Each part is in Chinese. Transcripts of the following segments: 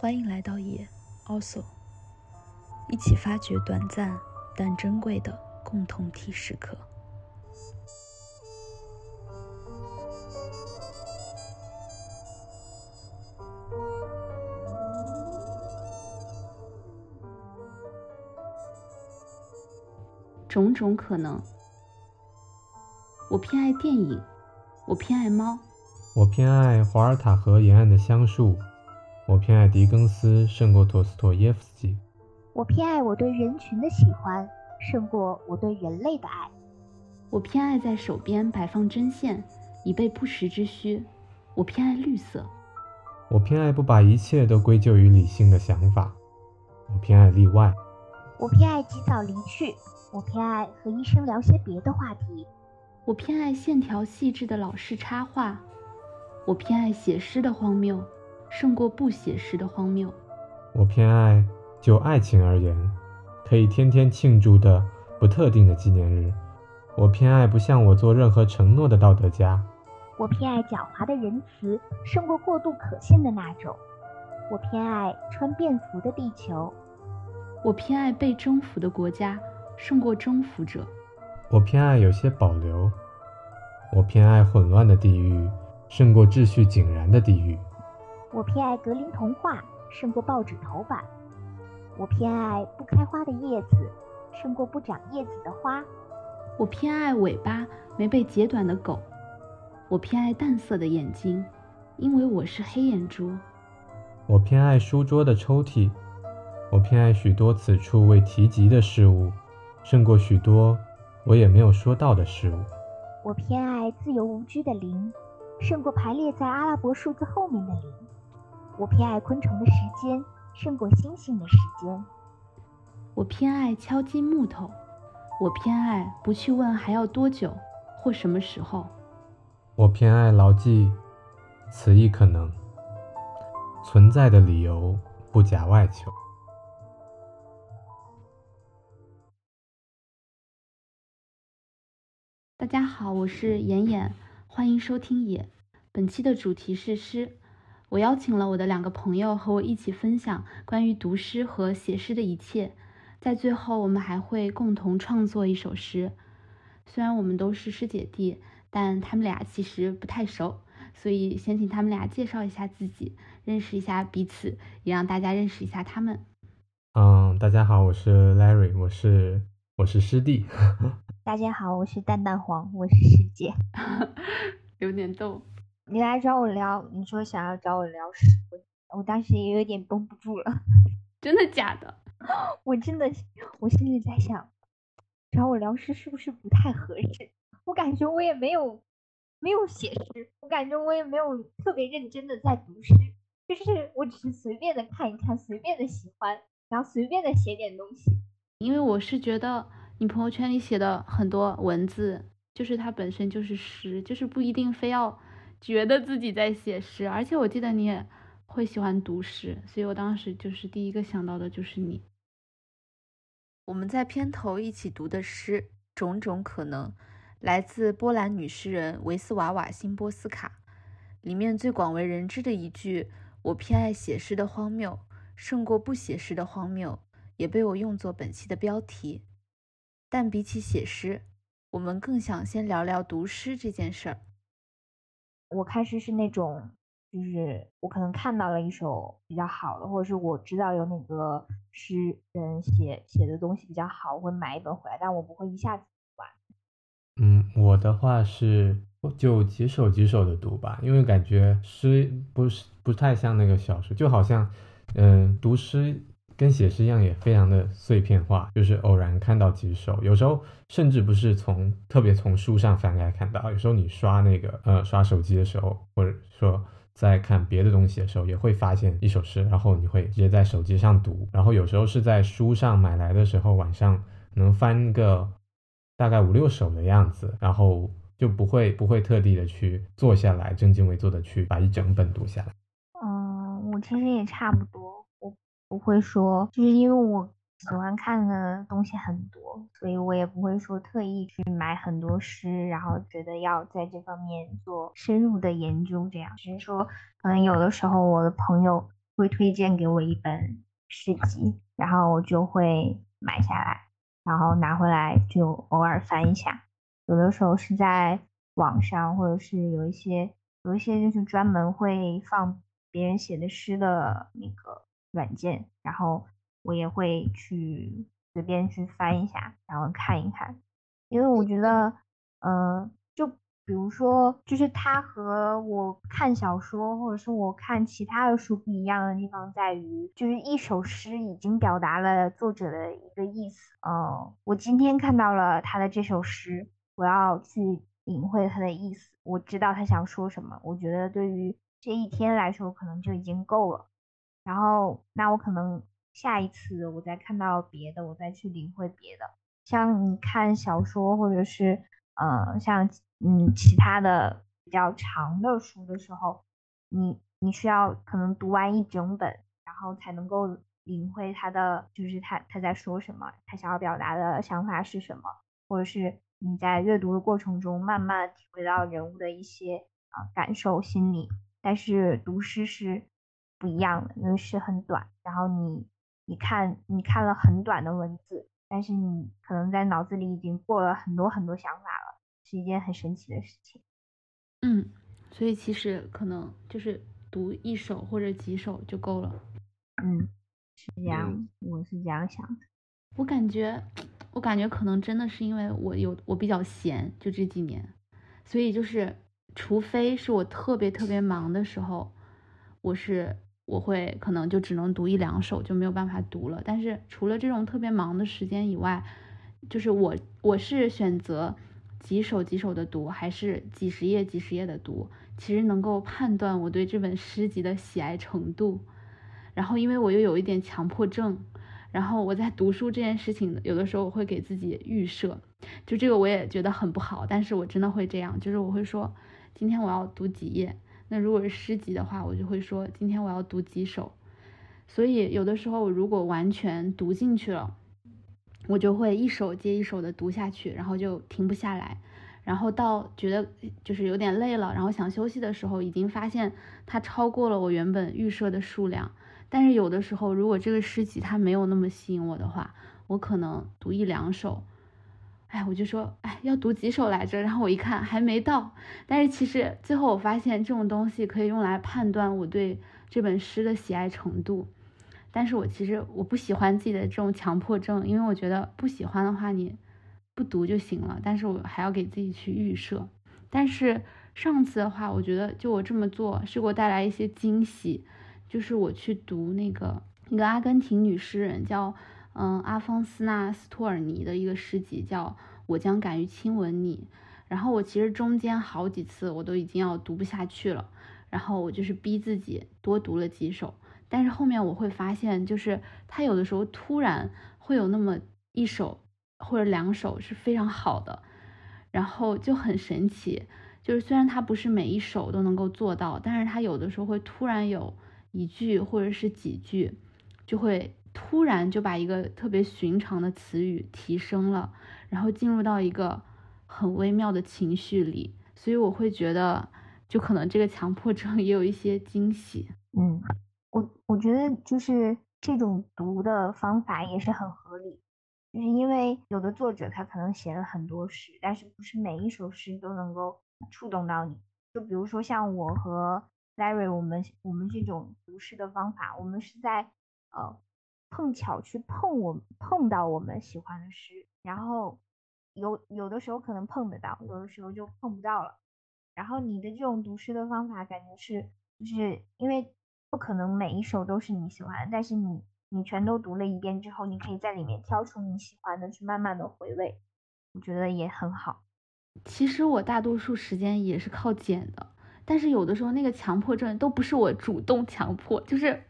欢迎来到野 Also，一起发掘短暂但珍贵的共同体时刻。种种可能，我偏爱电影，我偏爱猫，我偏爱华尔塔河沿岸的香树。我偏爱狄更斯胜过陀思妥耶夫斯基。我偏爱我对人群的喜欢胜过我对人类的爱。我偏爱在手边摆放针线，以备不时之需。我偏爱绿色。我偏爱不把一切都归咎于理性的想法。我偏爱例外。我偏爱及早离去。我偏爱和医生聊些别的话题。我偏爱线条细致的老式插画。我偏爱写诗的荒谬。胜过不写实的荒谬。我偏爱就爱情而言，可以天天庆祝的不特定的纪念日。我偏爱不向我做任何承诺的道德家。我偏爱狡猾的仁慈，胜过过度可信的那种。我偏爱穿便服的地球。我偏爱被征服的国家，胜过征服者。我偏爱有些保留。我偏爱混乱的地狱，胜过秩序井然的地狱。我偏爱格林童话胜过报纸头版，我偏爱不开花的叶子胜过不长叶子的花，我偏爱尾巴没被截短的狗，我偏爱淡色的眼睛，因为我是黑眼珠。我偏爱书桌的抽屉，我偏爱许多此处未提及的事物，胜过许多我也没有说到的事物。我偏爱自由无拘的零，胜过排列在阿拉伯数字后面的零。我偏爱昆虫的时间胜过星星的时间。我偏爱敲击木头。我偏爱不去问还要多久或什么时候。我偏爱牢记，此亦可能存在的理由，不假外求。大家好，我是妍妍，欢迎收听野。本期的主题是诗。我邀请了我的两个朋友和我一起分享关于读诗和写诗的一切，在最后我们还会共同创作一首诗。虽然我们都是师姐弟，但他们俩其实不太熟，所以先请他们俩介绍一下自己，认识一下彼此，也让大家认识一下他们。嗯，大家好，我是 Larry，我是我是师弟。大家好，我是蛋蛋黄，我是师姐，有点逗。你来找我聊，你说想要找我聊诗，我我当时也有点绷不住了。真的假的？我真的，我心里在想，找我聊诗是不是不太合适？我感觉我也没有没有写诗，我感觉我也没有特别认真的在读诗，就是我只是随便的看一看，随便的喜欢，然后随便的写点东西。因为我是觉得你朋友圈里写的很多文字，就是它本身就是诗，就是不一定非要。觉得自己在写诗，而且我记得你也会喜欢读诗，所以我当时就是第一个想到的就是你。我们在片头一起读的诗《种种可能》，来自波兰女诗人维斯瓦瓦辛波斯卡。里面最广为人知的一句“我偏爱写诗的荒谬，胜过不写诗的荒谬”，也被我用作本期的标题。但比起写诗，我们更想先聊聊读诗这件事儿。我开始是那种，就是我可能看到了一首比较好的，或者是我知道有哪个诗人写写的东西比较好，我会买一本回来，但我不会一下子读完。嗯，我的话是就几首几首的读吧，因为感觉诗不是不太像那个小说，就好像嗯读诗。跟写诗一样，也非常的碎片化，就是偶然看到几首，有时候甚至不是从特别从书上翻开看到，有时候你刷那个呃刷手机的时候，或者说在看别的东西的时候，也会发现一首诗，然后你会直接在手机上读，然后有时候是在书上买来的时候，晚上能翻个大概五六首的样子，然后就不会不会特地的去坐下来正襟危坐的去把一整本读下来。嗯，我其实也差不多。不会说，就是因为我喜欢看的东西很多，所以我也不会说特意去买很多诗，然后觉得要在这方面做深入的研究。这样只是说，可能有的时候我的朋友会推荐给我一本诗集，然后我就会买下来，然后拿回来就偶尔翻一下。有的时候是在网上，或者是有一些有一些就是专门会放别人写的诗的那个软件，然后我也会去随便去翻一下，然后看一看，因为我觉得，嗯，就比如说，就是它和我看小说或者是我看其他的书不一样的地方在于，就是一首诗已经表达了作者的一个意思。嗯，我今天看到了他的这首诗。我要去领会他的意思，我知道他想说什么。我觉得对于这一天来说，可能就已经够了。然后，那我可能下一次我再看到别的，我再去领会别的。像你看小说，或者是嗯，像嗯其他的比较长的书的时候，你你需要可能读完一整本，然后才能够领会他的，就是他他在说什么，他想要表达的想法是什么，或者是。你在阅读的过程中，慢慢体会到人物的一些啊感受、心理。但是读诗是不一样的，因为是很短，然后你你看你看了很短的文字，但是你可能在脑子里已经过了很多很多想法了，是一件很神奇的事情。嗯，所以其实可能就是读一首或者几首就够了。嗯，是这样，我是这样想的。我感觉。我感觉可能真的是因为我有我比较闲，就这几年，所以就是，除非是我特别特别忙的时候，我是我会可能就只能读一两首，就没有办法读了。但是除了这种特别忙的时间以外，就是我我是选择几首几首的读，还是几十页几十页的读，其实能够判断我对这本诗集的喜爱程度。然后因为我又有一点强迫症。然后我在读书这件事情，有的时候我会给自己预设，就这个我也觉得很不好，但是我真的会这样，就是我会说今天我要读几页，那如果是诗集的话，我就会说今天我要读几首，所以有的时候如果完全读进去了，我就会一首接一首的读下去，然后就停不下来，然后到觉得就是有点累了，然后想休息的时候，已经发现它超过了我原本预设的数量。但是有的时候，如果这个诗集它没有那么吸引我的话，我可能读一两首，哎，我就说，哎，要读几首来着？然后我一看还没到。但是其实最后我发现，这种东西可以用来判断我对这本诗的喜爱程度。但是我其实我不喜欢自己的这种强迫症，因为我觉得不喜欢的话你不读就行了。但是我还要给自己去预设。但是上次的话，我觉得就我这么做是给我带来一些惊喜。就是我去读那个一个阿根廷女诗人叫嗯阿方斯纳斯托尔尼的一个诗集，叫我将敢于亲吻你。然后我其实中间好几次我都已经要读不下去了，然后我就是逼自己多读了几首。但是后面我会发现，就是他有的时候突然会有那么一首或者两首是非常好的，然后就很神奇。就是虽然他不是每一首都能够做到，但是他有的时候会突然有。一句或者是几句，就会突然就把一个特别寻常的词语提升了，然后进入到一个很微妙的情绪里，所以我会觉得，就可能这个强迫症也有一些惊喜。嗯，我我觉得就是这种读的方法也是很合理，就是因为有的作者他可能写了很多诗，但是不是每一首诗都能够触动到你，就比如说像我和。Larry，我们我们这种读诗的方法，我们是在呃碰巧去碰我碰到我们喜欢的诗，然后有有的时候可能碰得到，有的时候就碰不到了。然后你的这种读诗的方法，感觉是就是因为不可能每一首都是你喜欢，但是你你全都读了一遍之后，你可以在里面挑出你喜欢的去慢慢的回味，我觉得也很好。其实我大多数时间也是靠捡的。但是有的时候那个强迫症都不是我主动强迫，就是，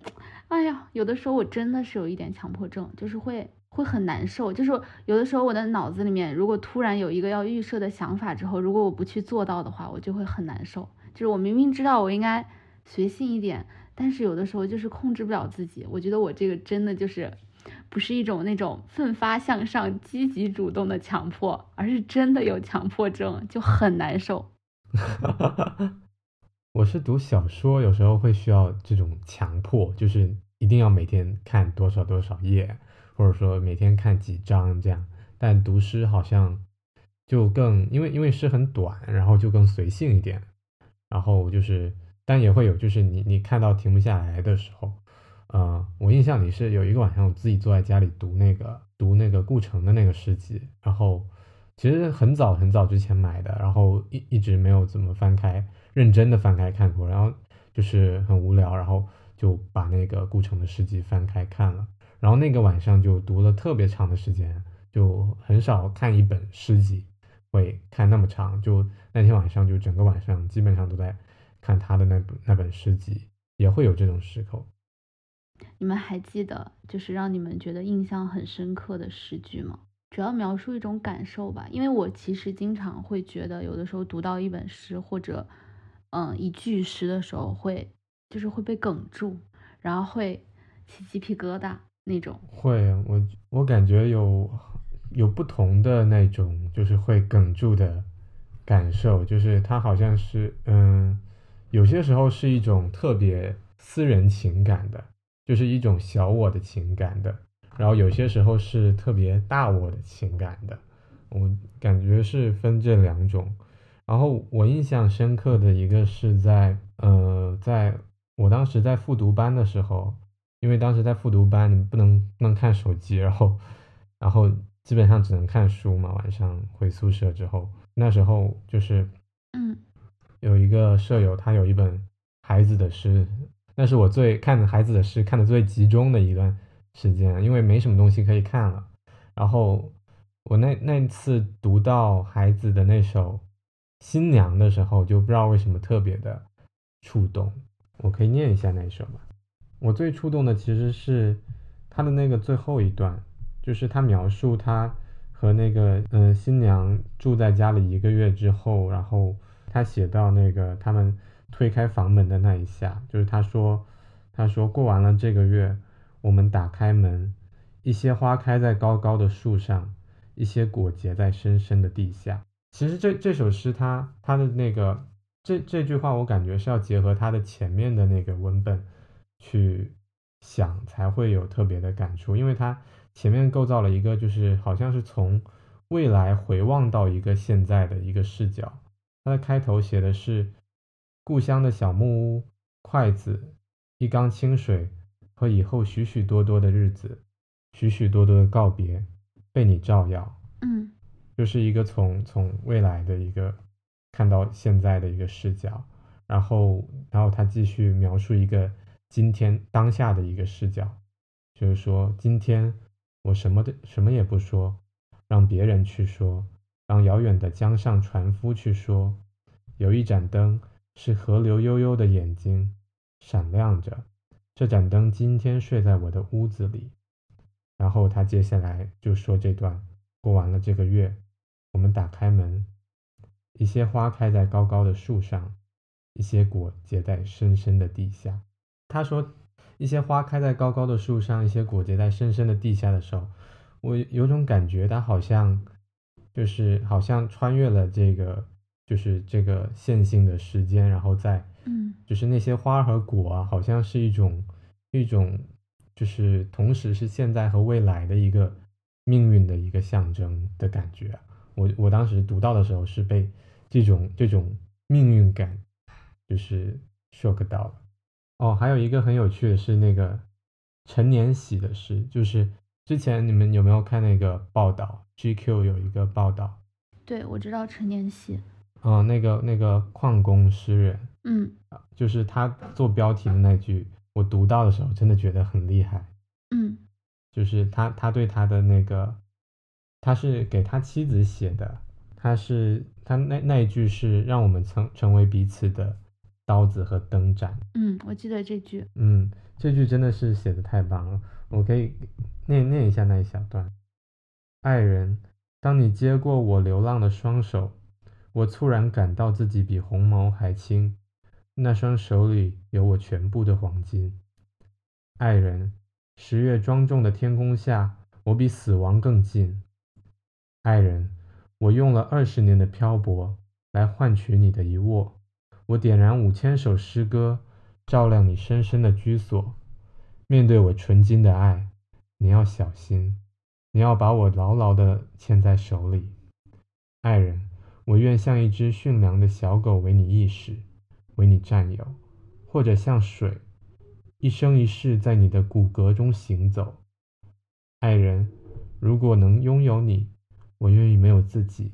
哎呀，有的时候我真的是有一点强迫症，就是会会很难受。就是有的时候我的脑子里面如果突然有一个要预设的想法之后，如果我不去做到的话，我就会很难受。就是我明明知道我应该随性一点，但是有的时候就是控制不了自己。我觉得我这个真的就是不是一种那种奋发向上、积极主动的强迫，而是真的有强迫症，就很难受。哈哈哈哈我是读小说，有时候会需要这种强迫，就是一定要每天看多少多少页，或者说每天看几章这样。但读诗好像就更，因为因为诗很短，然后就更随性一点。然后就是，但也会有，就是你你看到停不下来的时候，呃，我印象里是有一个晚上，我自己坐在家里读那个读那个顾城的那个诗集，然后其实很早很早之前买的，然后一一直没有怎么翻开。认真的翻开看过，然后就是很无聊，然后就把那个顾城的诗集翻开看了，然后那个晚上就读了特别长的时间，就很少看一本诗集会看那么长，就那天晚上就整个晚上基本上都在看他的那本那本诗集，也会有这种时刻。你们还记得就是让你们觉得印象很深刻的诗句吗？主要描述一种感受吧，因为我其实经常会觉得有的时候读到一本诗或者。嗯，一句诗的时候会，就是会被哽住，然后会起鸡皮疙瘩那种。会，我我感觉有有不同的那种，就是会哽住的感受，就是它好像是，嗯，有些时候是一种特别私人情感的，就是一种小我的情感的，然后有些时候是特别大我的情感的，我感觉是分这两种。然后我印象深刻的一个是在，呃，在我当时在复读班的时候，因为当时在复读班，你不能不能看手机，然后，然后基本上只能看书嘛。晚上回宿舍之后，那时候就是，嗯，有一个舍友，他有一本孩子的诗，那是我最看孩子的诗看的最集中的一段时间，因为没什么东西可以看了。然后我那那次读到孩子的那首。新娘的时候就不知道为什么特别的触动，我可以念一下那首吗？我最触动的其实是他的那个最后一段，就是他描述他和那个嗯新娘住在家里一个月之后，然后他写到那个他们推开房门的那一下，就是他说他说过完了这个月，我们打开门，一些花开在高高的树上，一些果结在深深的地下。其实这这首诗，它它的那个这这句话，我感觉是要结合它的前面的那个文本去想，才会有特别的感触。因为它前面构造了一个，就是好像是从未来回望到一个现在的一个视角。它的开头写的是故乡的小木屋、筷子、一缸清水和以后许许多多的日子、许许多多的告别被你照耀。嗯。就是一个从从未来的一个看到现在的一个视角，然后然后他继续描述一个今天当下的一个视角，就是说今天我什么的什么也不说，让别人去说，让遥远的江上船夫去说，有一盏灯是河流悠悠的眼睛闪亮着，这盏灯今天睡在我的屋子里，然后他接下来就说这段过完了这个月。我们打开门，一些花开在高高的树上，一些果结在深深的地下。他说，一些花开在高高的树上，一些果结在深深的地下的时候，我有种感觉，他好像就是好像穿越了这个，就是这个线性的时间，然后在，嗯，就是那些花和果啊，好像是一种一种，就是同时是现在和未来的一个命运的一个象征的感觉。我我当时读到的时候是被这种这种命运感就是 shock 到了哦，还有一个很有趣的是那个陈年喜的诗，就是之前你们有没有看那个报道？GQ 有一个报道，对我知道陈年喜，嗯，那个那个矿工诗人，嗯，就是他做标题的那句，我读到的时候真的觉得很厉害，嗯，就是他他对他的那个。他是给他妻子写的，他是他那那一句是让我们成成为彼此的刀子和灯盏。嗯，我记得这句。嗯，这句真的是写的太棒了，我可以念念一下那一小段。爱人，当你接过我流浪的双手，我猝然感到自己比鸿毛还轻，那双手里有我全部的黄金。爱人，十月庄重的天空下，我比死亡更近。爱人，我用了二十年的漂泊来换取你的一握，我点燃五千首诗歌，照亮你深深的居所。面对我纯金的爱，你要小心，你要把我牢牢地牵在手里。爱人，我愿像一只驯良的小狗为你意识，为你占有，或者像水，一生一世在你的骨骼中行走。爱人，如果能拥有你，我愿意没有自己。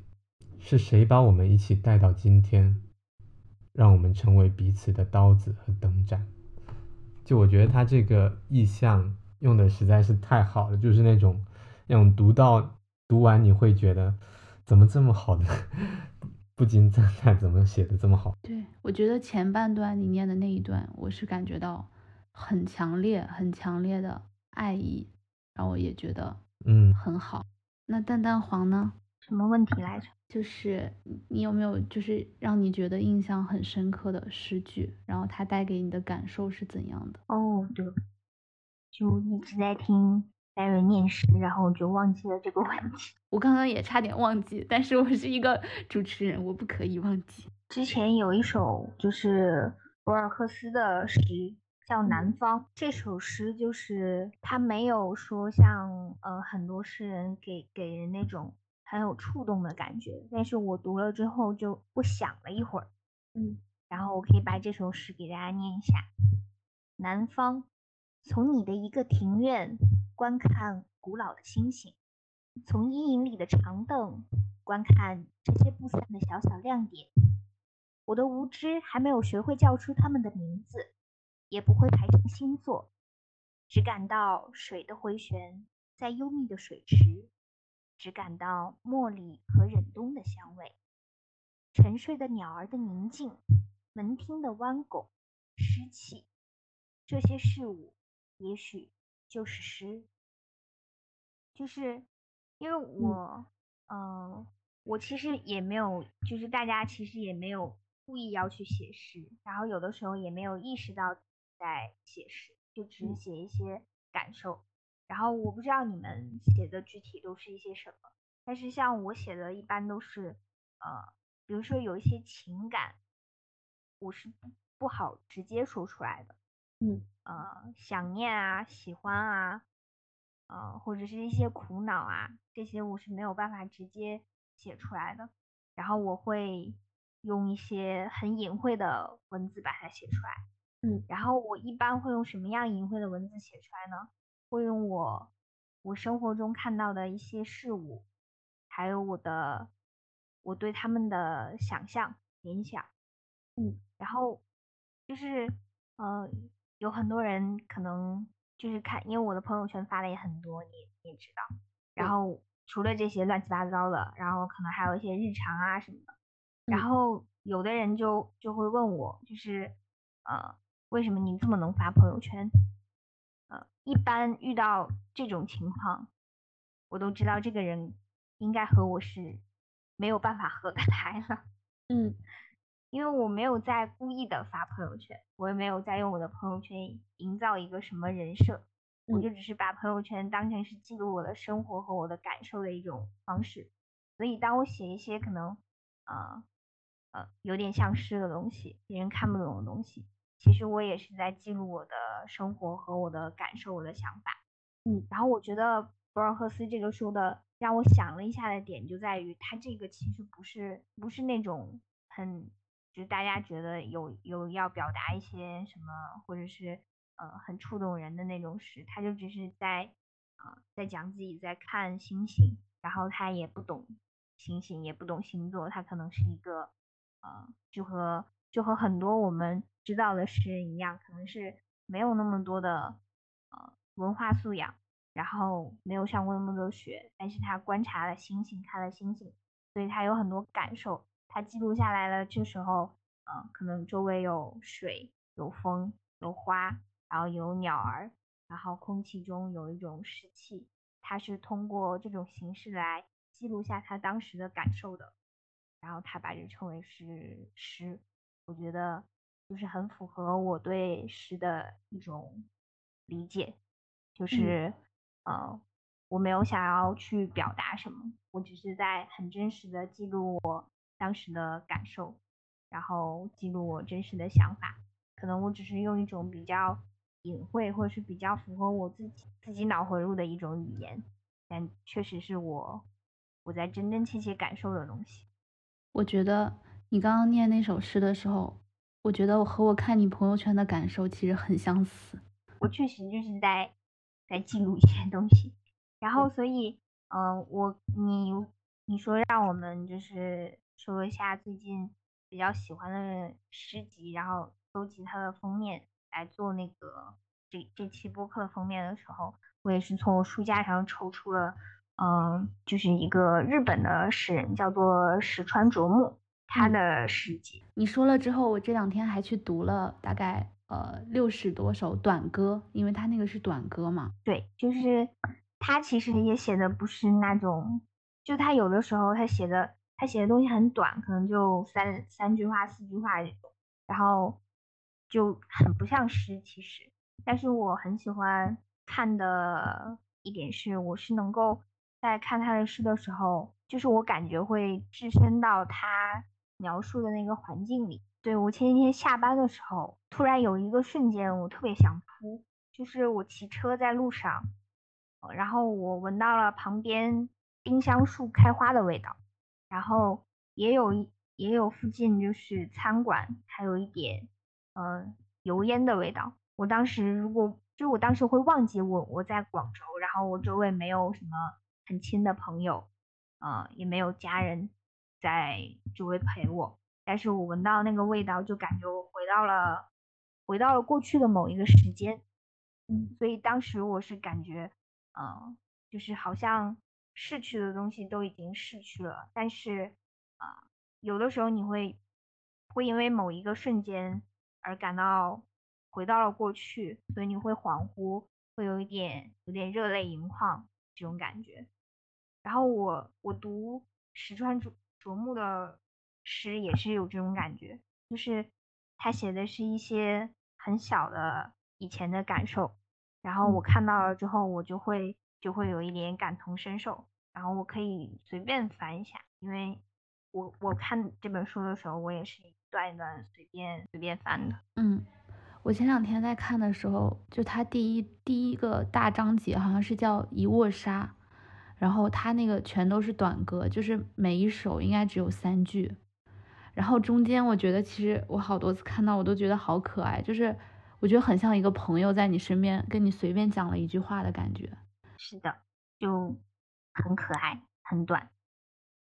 是谁把我们一起带到今天，让我们成为彼此的刀子和灯盏？就我觉得他这个意象用的实在是太好了，就是那种那种读到读完你会觉得怎么这么好的，不禁赞叹怎么写的这么好。对我觉得前半段你念的那一段，我是感觉到很强烈、很强烈的爱意，然后我也觉得嗯很好。那蛋蛋黄呢？什么问题来着？就是你有没有就是让你觉得印象很深刻的诗句，然后它带给你的感受是怎样的？哦，对，就一直在听白人念诗，然后就忘记了这个问题。我刚刚也差点忘记，但是我是一个主持人，我不可以忘记。之前有一首就是博尔赫斯的诗，叫《南方》。这首诗就是它没有说像呃很多诗人给给人那种。很有触动的感觉，但是我读了之后就我想了一会儿，嗯，然后我可以把这首诗给大家念一下。南方，从你的一个庭院观看古老的星星，从阴影里的长凳观看这些不散的小小亮点。我的无知还没有学会叫出它们的名字，也不会排成星座，只感到水的回旋在幽密的水池。只感到茉莉和忍冬的香味，沉睡的鸟儿的宁静，门厅的弯拱，湿气，这些事物也许就是诗。就是因为我，嗯，我其实也没有，就是大家其实也没有故意要去写诗，然后有的时候也没有意识到在写诗，就只是写一些感受。然后我不知道你们写的具体都是一些什么，但是像我写的一般都是，呃，比如说有一些情感，我是不不好直接说出来的，嗯，呃，想念啊，喜欢啊，呃，或者是一些苦恼啊，这些我是没有办法直接写出来的，然后我会用一些很隐晦的文字把它写出来，嗯，然后我一般会用什么样隐晦的文字写出来呢？会用我我生活中看到的一些事物，还有我的我对他们的想象联想，嗯，然后就是呃有很多人可能就是看，因为我的朋友圈发的也很多，你你也知道，然后除了这些乱七八糟的，然后可能还有一些日常啊什么的，然后有的人就就会问我，就是呃为什么你这么能发朋友圈？呃一般遇到这种情况，我都知道这个人应该和我是没有办法合得来了。嗯，因为我没有在故意的发朋友圈，我也没有在用我的朋友圈营造一个什么人设，我就只是把朋友圈当成是记录我的生活和我的感受的一种方式。所以当我写一些可能啊呃有点像诗的东西，别人看不懂的东西。其实我也是在记录我的生活和我的感受，我的想法。嗯，然后我觉得博尔赫斯这个说的让我想了一下的点就在于，他这个其实不是不是那种很就是大家觉得有有要表达一些什么，或者是呃很触动人的那种诗，他就只是在啊在讲自己在看星星，然后他也不懂星星，也不懂星座，他可能是一个呃就和就和很多我们。知道的诗人一样，可能是没有那么多的呃文化素养，然后没有上过那么多学，但是他观察了星星，看了星星，所以他有很多感受，他记录下来了。这时候，嗯，可能周围有水、有风、有花，然后有鸟儿，然后空气中有一种湿气，他是通过这种形式来记录下他当时的感受的，然后他把这称为是诗，我觉得。就是很符合我对诗的一种理解，就是，呃，我没有想要去表达什么，我只是在很真实的记录我当时的感受，然后记录我真实的想法。可能我只是用一种比较隐晦或者是比较符合我自己自己脑回路的一种语言，但确实是我我在真真切切感受的东西。我觉得你刚刚念那首诗的时候，我觉得我和我看你朋友圈的感受其实很相似。我确实就是在在记录一些东西，然后所以，嗯，我你你说让我们就是说一下最近比较喜欢的诗集，然后搜集它的封面来做那个这这期播客的封面的时候，我也是从我书架上抽出了。嗯，就是一个日本的诗人，叫做石川啄木，他的诗集。你说了之后，我这两天还去读了大概呃六十多首短歌，因为他那个是短歌嘛。对，就是他其实也写的不是那种，就他有的时候他写的他写的东西很短，可能就三三句话、四句话这种，然后就很不像诗。其实，但是我很喜欢看的一点是，我是能够。在看他的诗的时候，就是我感觉会置身到他描述的那个环境里。对我前几天下班的时候，突然有一个瞬间，我特别想哭。就是我骑车在路上，然后我闻到了旁边丁香树开花的味道，然后也有一也有附近就是餐馆，还有一点嗯油烟的味道。我当时如果就我当时会忘记我我在广州，然后我周围没有什么。很亲的朋友，呃，也没有家人在周围陪我，但是我闻到那个味道，就感觉我回到了回到了过去的某一个时间，嗯，所以当时我是感觉，嗯，就是好像逝去的东西都已经逝去了，但是啊，有的时候你会会因为某一个瞬间而感到回到了过去，所以你会恍惚，会有一点有点热泪盈眶这种感觉。然后我我读石川啄啄木的诗也是有这种感觉，就是他写的是一些很小的以前的感受，然后我看到了之后，我就会就会有一点感同身受，然后我可以随便翻一下，因为我我看这本书的时候，我也是一段一段随便随便翻的。嗯，我前两天在看的时候，就他第一第一个大章节好像是叫一卧沙。然后他那个全都是短歌，就是每一首应该只有三句。然后中间我觉得其实我好多次看到我都觉得好可爱，就是我觉得很像一个朋友在你身边跟你随便讲了一句话的感觉。是的，就很可爱，很短。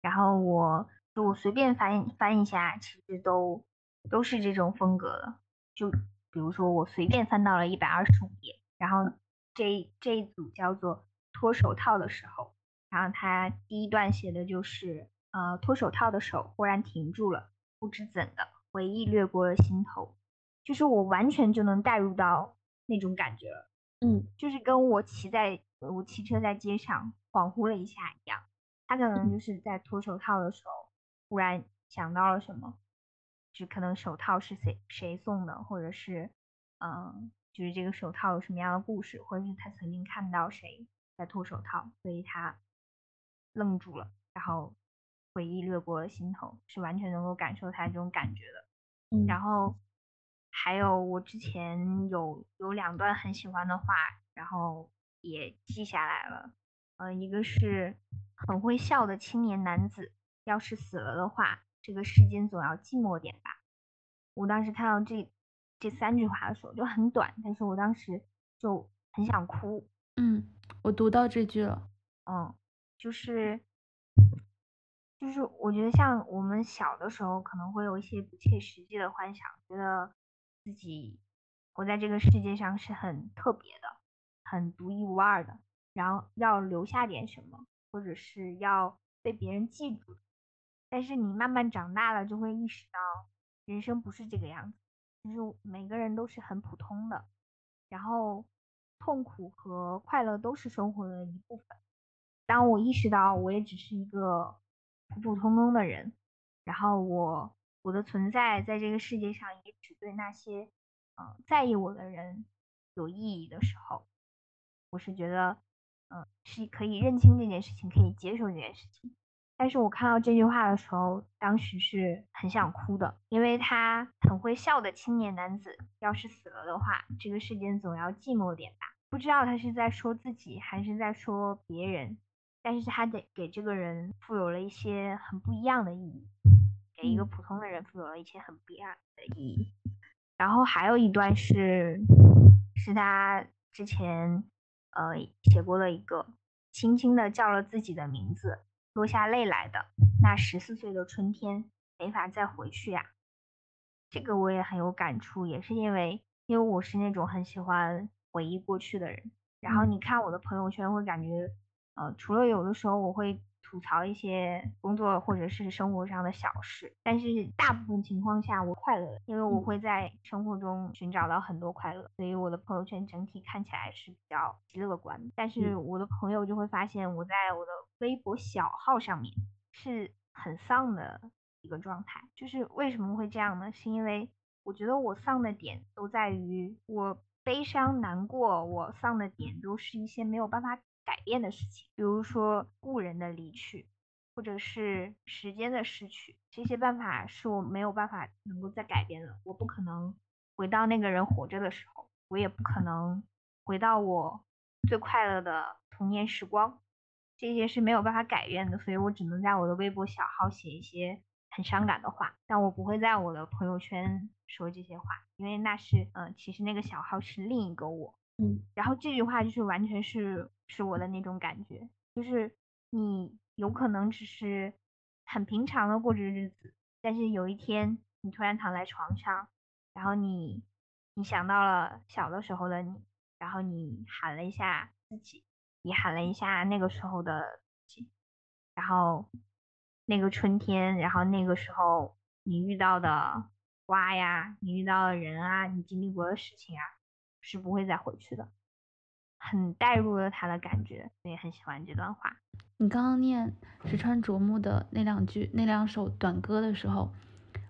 然后我就我随便翻翻一下，其实都都是这种风格的。就比如说我随便翻到了一百二十五页，然后这这一组叫做。脱手套的时候，然后他第一段写的就是，呃，脱手套的手忽然停住了，不知怎的回忆掠过了心头，就是我完全就能带入到那种感觉了，嗯，就是跟我骑在我骑车在街上恍惚了一下一样，他可能就是在脱手套的时候忽然想到了什么，就可能手套是谁谁送的，或者是，嗯，就是这个手套有什么样的故事，或者是他曾经看到谁。在脱手套，所以他愣住了，然后回忆掠过了心头，是完全能够感受他这种感觉的。嗯然后还有我之前有有两段很喜欢的话，然后也记下来了。呃，一个是很会笑的青年男子，要是死了的话，这个世间总要寂寞点吧。我当时看到这这三句话的时候就很短，但是我当时就很想哭。嗯。我读到这句了，嗯，就是，就是我觉得像我们小的时候可能会有一些不切实际的幻想，觉得自己活在这个世界上是很特别的，很独一无二的，然后要留下点什么，或者是要被别人记住。但是你慢慢长大了，就会意识到人生不是这个样子，就是每个人都是很普通的，然后。痛苦和快乐都是生活的一部分。当我意识到我也只是一个普普通通的人，然后我我的存在在这个世界上也只对那些嗯在意我的人有意义的时候，我是觉得嗯是可以认清这件事情，可以接受这件事情。但是我看到这句话的时候，当时是很想哭的，因为他很会笑的青年男子，要是死了的话，这个世间总要寂寞点吧。不知道他是在说自己，还是在说别人，但是他得给这个人赋有了一些很不一样的意义，给一个普通的人赋有了一些很不一样的意义。然后还有一段是，是他之前呃写过的一个，轻轻的叫了自己的名字。落下泪来的那十四岁的春天，没法再回去呀。这个我也很有感触，也是因为，因为我是那种很喜欢回忆过去的人。然后你看我的朋友圈，会感觉，呃，除了有的时候我会。吐槽一些工作或者是生活上的小事，但是大部分情况下我快乐，因为我会在生活中寻找到很多快乐，所以我的朋友圈整体看起来是比较乐观。但是我的朋友就会发现我在我的微博小号上面是很丧的一个状态，就是为什么会这样呢？是因为我觉得我丧的点都在于我悲伤难过，我丧的点都是一些没有办法。改变的事情，比如说故人的离去，或者是时间的逝去，这些办法是我没有办法能够再改变的。我不可能回到那个人活着的时候，我也不可能回到我最快乐的童年时光，这些是没有办法改变的。所以我只能在我的微博小号写一些很伤感的话，但我不会在我的朋友圈说这些话，因为那是，嗯，其实那个小号是另一个我。嗯，然后这句话就是完全是是我的那种感觉，就是你有可能只是很平常的过着日子，但是有一天你突然躺在床上，然后你你想到了小的时候的你，然后你喊了一下自己，你喊了一下那个时候的自己，然后那个春天，然后那个时候你遇到的花呀，你遇到的人啊，你经历过的事情啊。是不会再回去的，很带入了他的感觉，所以很喜欢这段话。你刚刚念石川啄木的那两句、那两首短歌的时候，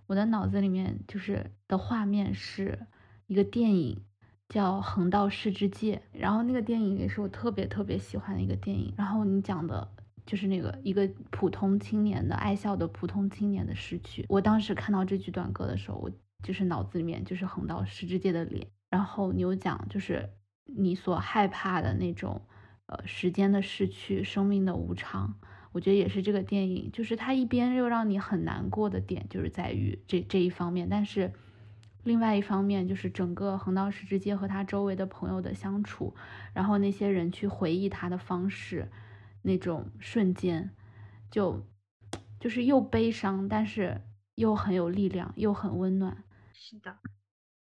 我的脑子里面就是的画面是一个电影，叫《横道世之介》，然后那个电影也是我特别特别喜欢的一个电影。然后你讲的就是那个一个普通青年的爱笑的普通青年的逝去。我当时看到这句短歌的时候，我就是脑子里面就是横道世之介的脸。然后你又讲，就是你所害怕的那种，呃，时间的逝去，生命的无常。我觉得也是这个电影，就是它一边又让你很难过的点，就是在于这这一方面。但是另外一方面，就是整个横道世之介和他周围的朋友的相处，然后那些人去回忆他的方式，那种瞬间，就就是又悲伤，但是又很有力量，又很温暖。是的。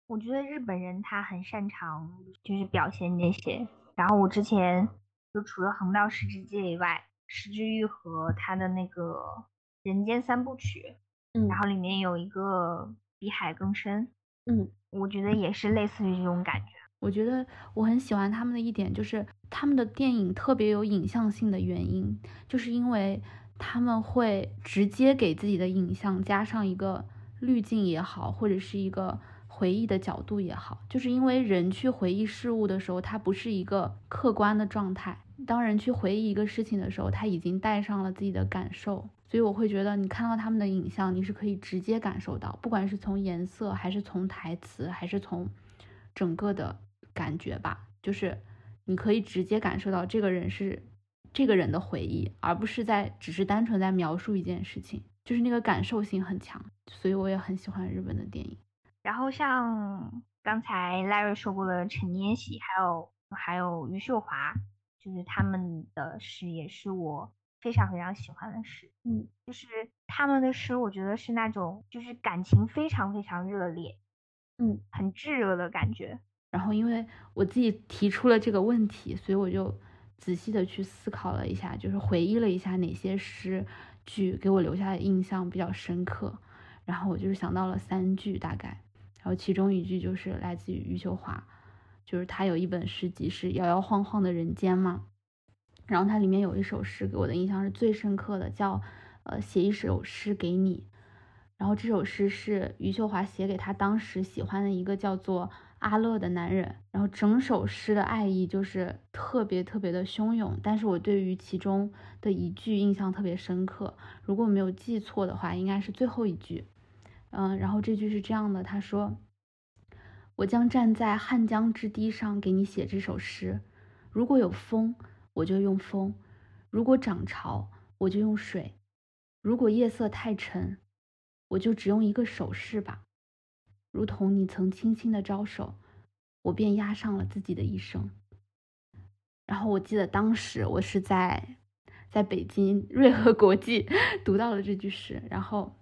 我觉得日本人他很擅长就是表现这些，然后我之前就除了横道世之介以外，石之玉和他的那个人间三部曲，嗯，然后里面有一个比海更深，嗯，我觉得也是类似于这种感觉。我觉得我很喜欢他们的一点就是他们的电影特别有影像性的原因，就是因为他们会直接给自己的影像加上一个滤镜也好，或者是一个。回忆的角度也好，就是因为人去回忆事物的时候，它不是一个客观的状态。当人去回忆一个事情的时候，他已经带上了自己的感受，所以我会觉得，你看到他们的影像，你是可以直接感受到，不管是从颜色，还是从台词，还是从整个的感觉吧，就是你可以直接感受到这个人是这个人的回忆，而不是在只是单纯在描述一件事情，就是那个感受性很强。所以我也很喜欢日本的电影。然后像刚才 Larry 说过的陈年喜，还有还有余秀华，就是他们的诗也是我非常非常喜欢的诗。嗯，就是他们的诗，我觉得是那种就是感情非常非常热烈，嗯，很炙热的感觉。然后因为我自己提出了这个问题，所以我就仔细的去思考了一下，就是回忆了一下哪些诗句给我留下的印象比较深刻。然后我就是想到了三句大概。然后其中一句就是来自于余秀华，就是他有一本诗集是《摇摇晃晃的人间》嘛，然后它里面有一首诗给我的印象是最深刻的，叫呃写一首诗给你。然后这首诗是余秀华写给他当时喜欢的一个叫做阿乐的男人，然后整首诗的爱意就是特别特别的汹涌，但是我对于其中的一句印象特别深刻，如果没有记错的话，应该是最后一句，嗯，然后这句是这样的，他说：“我将站在汉江之堤上给你写这首诗，如果有风，我就用风；如果涨潮，我就用水；如果夜色太沉，我就只用一个手势吧。”如同你曾轻轻的招手，我便押上了自己的一生。然后我记得当时我是在在北京瑞和国际 读到了这句诗，然后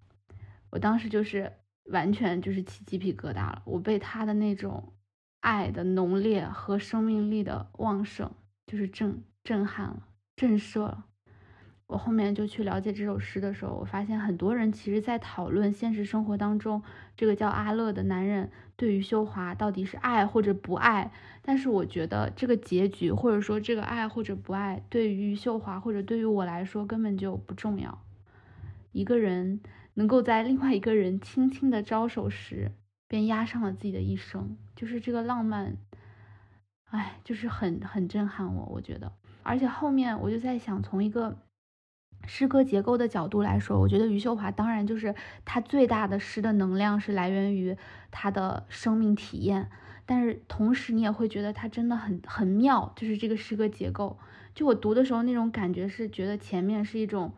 我当时就是完全就是起鸡皮疙瘩了，我被他的那种爱的浓烈和生命力的旺盛就是震震撼了，震慑了。我后面就去了解这首诗的时候，我发现很多人其实在讨论现实生活当中这个叫阿乐的男人对于秀华到底是爱或者不爱。但是我觉得这个结局或者说这个爱或者不爱，对于秀华或者对于我来说根本就不重要。一个人能够在另外一个人轻轻的招手时，便压上了自己的一生，就是这个浪漫，哎，就是很很震撼我。我觉得，而且后面我就在想，从一个。诗歌结构的角度来说，我觉得余秀华当然就是他最大的诗的能量是来源于他的生命体验，但是同时你也会觉得他真的很很妙，就是这个诗歌结构。就我读的时候那种感觉是觉得前面是一种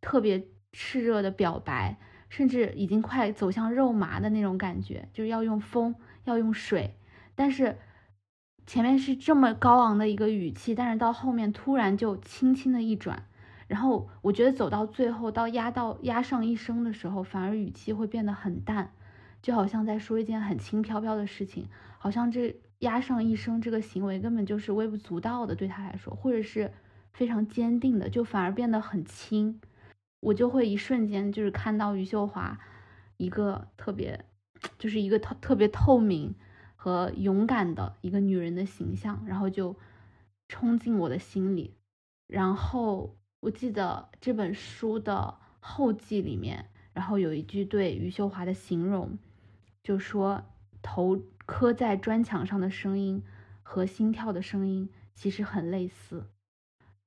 特别炽热的表白，甚至已经快走向肉麻的那种感觉，就是要用风，要用水，但是前面是这么高昂的一个语气，但是到后面突然就轻轻的一转。然后我觉得走到最后，到压到压上一生的时候，反而语气会变得很淡，就好像在说一件很轻飘飘的事情，好像这压上一生这个行为根本就是微不足道的对他来说，或者是非常坚定的，就反而变得很轻。我就会一瞬间就是看到余秀华一个特别，就是一个特特别透明和勇敢的一个女人的形象，然后就冲进我的心里，然后。我记得这本书的后记里面，然后有一句对余秀华的形容，就说头磕在砖墙上的声音和心跳的声音其实很类似。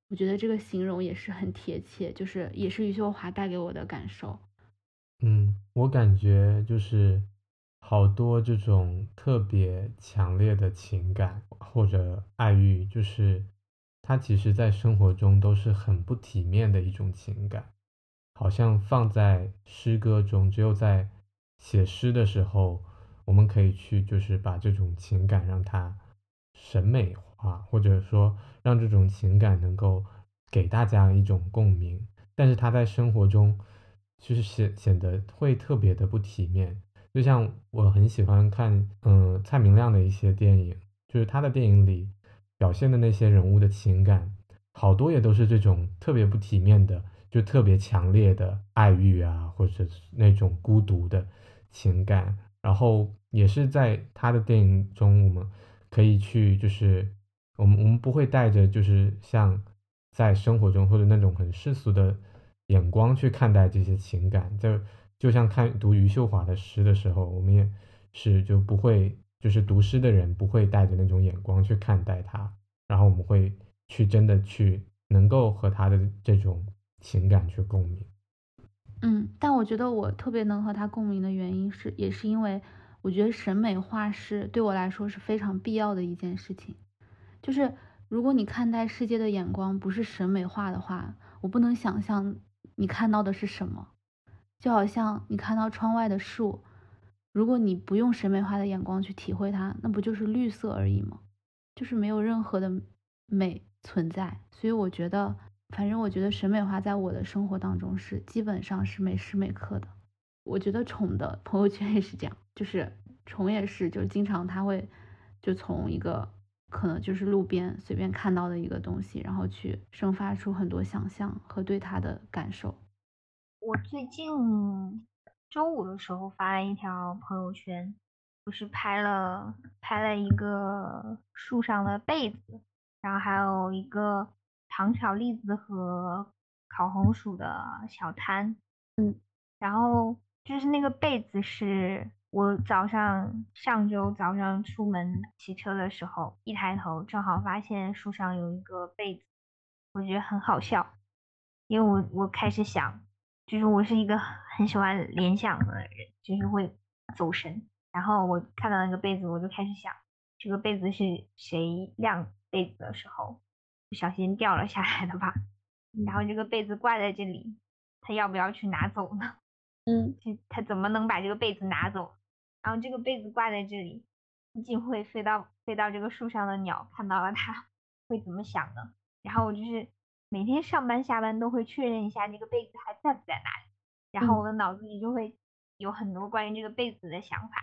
我觉得这个形容也是很贴切，就是也是余秀华带给我的感受。嗯，我感觉就是好多这种特别强烈的情感或者爱欲，就是。它其实，在生活中都是很不体面的一种情感，好像放在诗歌中，只有在写诗的时候，我们可以去，就是把这种情感让它审美化，或者说让这种情感能够给大家一种共鸣。但是它在生活中，就是显显得会特别的不体面。就像我很喜欢看，嗯，蔡明亮的一些电影，就是他的电影里。表现的那些人物的情感，好多也都是这种特别不体面的，就特别强烈的爱欲啊，或者是那种孤独的情感。然后也是在他的电影中，我们可以去，就是我们我们不会带着就是像在生活中或者那种很世俗的眼光去看待这些情感。就就像看读余秀华的诗的时候，我们也是就不会。就是读诗的人不会带着那种眼光去看待他，然后我们会去真的去能够和他的这种情感去共鸣。嗯，但我觉得我特别能和他共鸣的原因是，也是因为我觉得审美化是对我来说是非常必要的一件事情。就是如果你看待世界的眼光不是审美化的话，我不能想象你看到的是什么。就好像你看到窗外的树。如果你不用审美化的眼光去体会它，那不就是绿色而已吗？就是没有任何的美存在。所以我觉得，反正我觉得审美化在我的生活当中是基本上是每时每刻的。我觉得宠的朋友圈也是这样，就是宠也是，就是经常他会就从一个可能就是路边随便看到的一个东西，然后去生发出很多想象和对它的感受。我最近。周五的时候发了一条朋友圈，不是拍了拍了一个树上的被子，然后还有一个糖炒栗子和烤红薯的小摊，嗯，然后就是那个被子是我早上上周早上出门骑车的时候，一抬头正好发现树上有一个被子，我觉得很好笑，因为我我开始想，就是我是一个很喜欢联想的人，就是会走神，然后我看到那个被子，我就开始想，这个被子是谁晾被子的时候不小心掉了下来的吧？然后这个被子挂在这里，他要不要去拿走呢？嗯，他怎么能把这个被子拿走？然后这个被子挂在这里，一定会飞到飞到这个树上的鸟看到了它会怎么想呢？然后我就是每天上班下班都会确认一下这个被子还在不在那里，然后我的脑子里就会有很多关于这个被子的想法。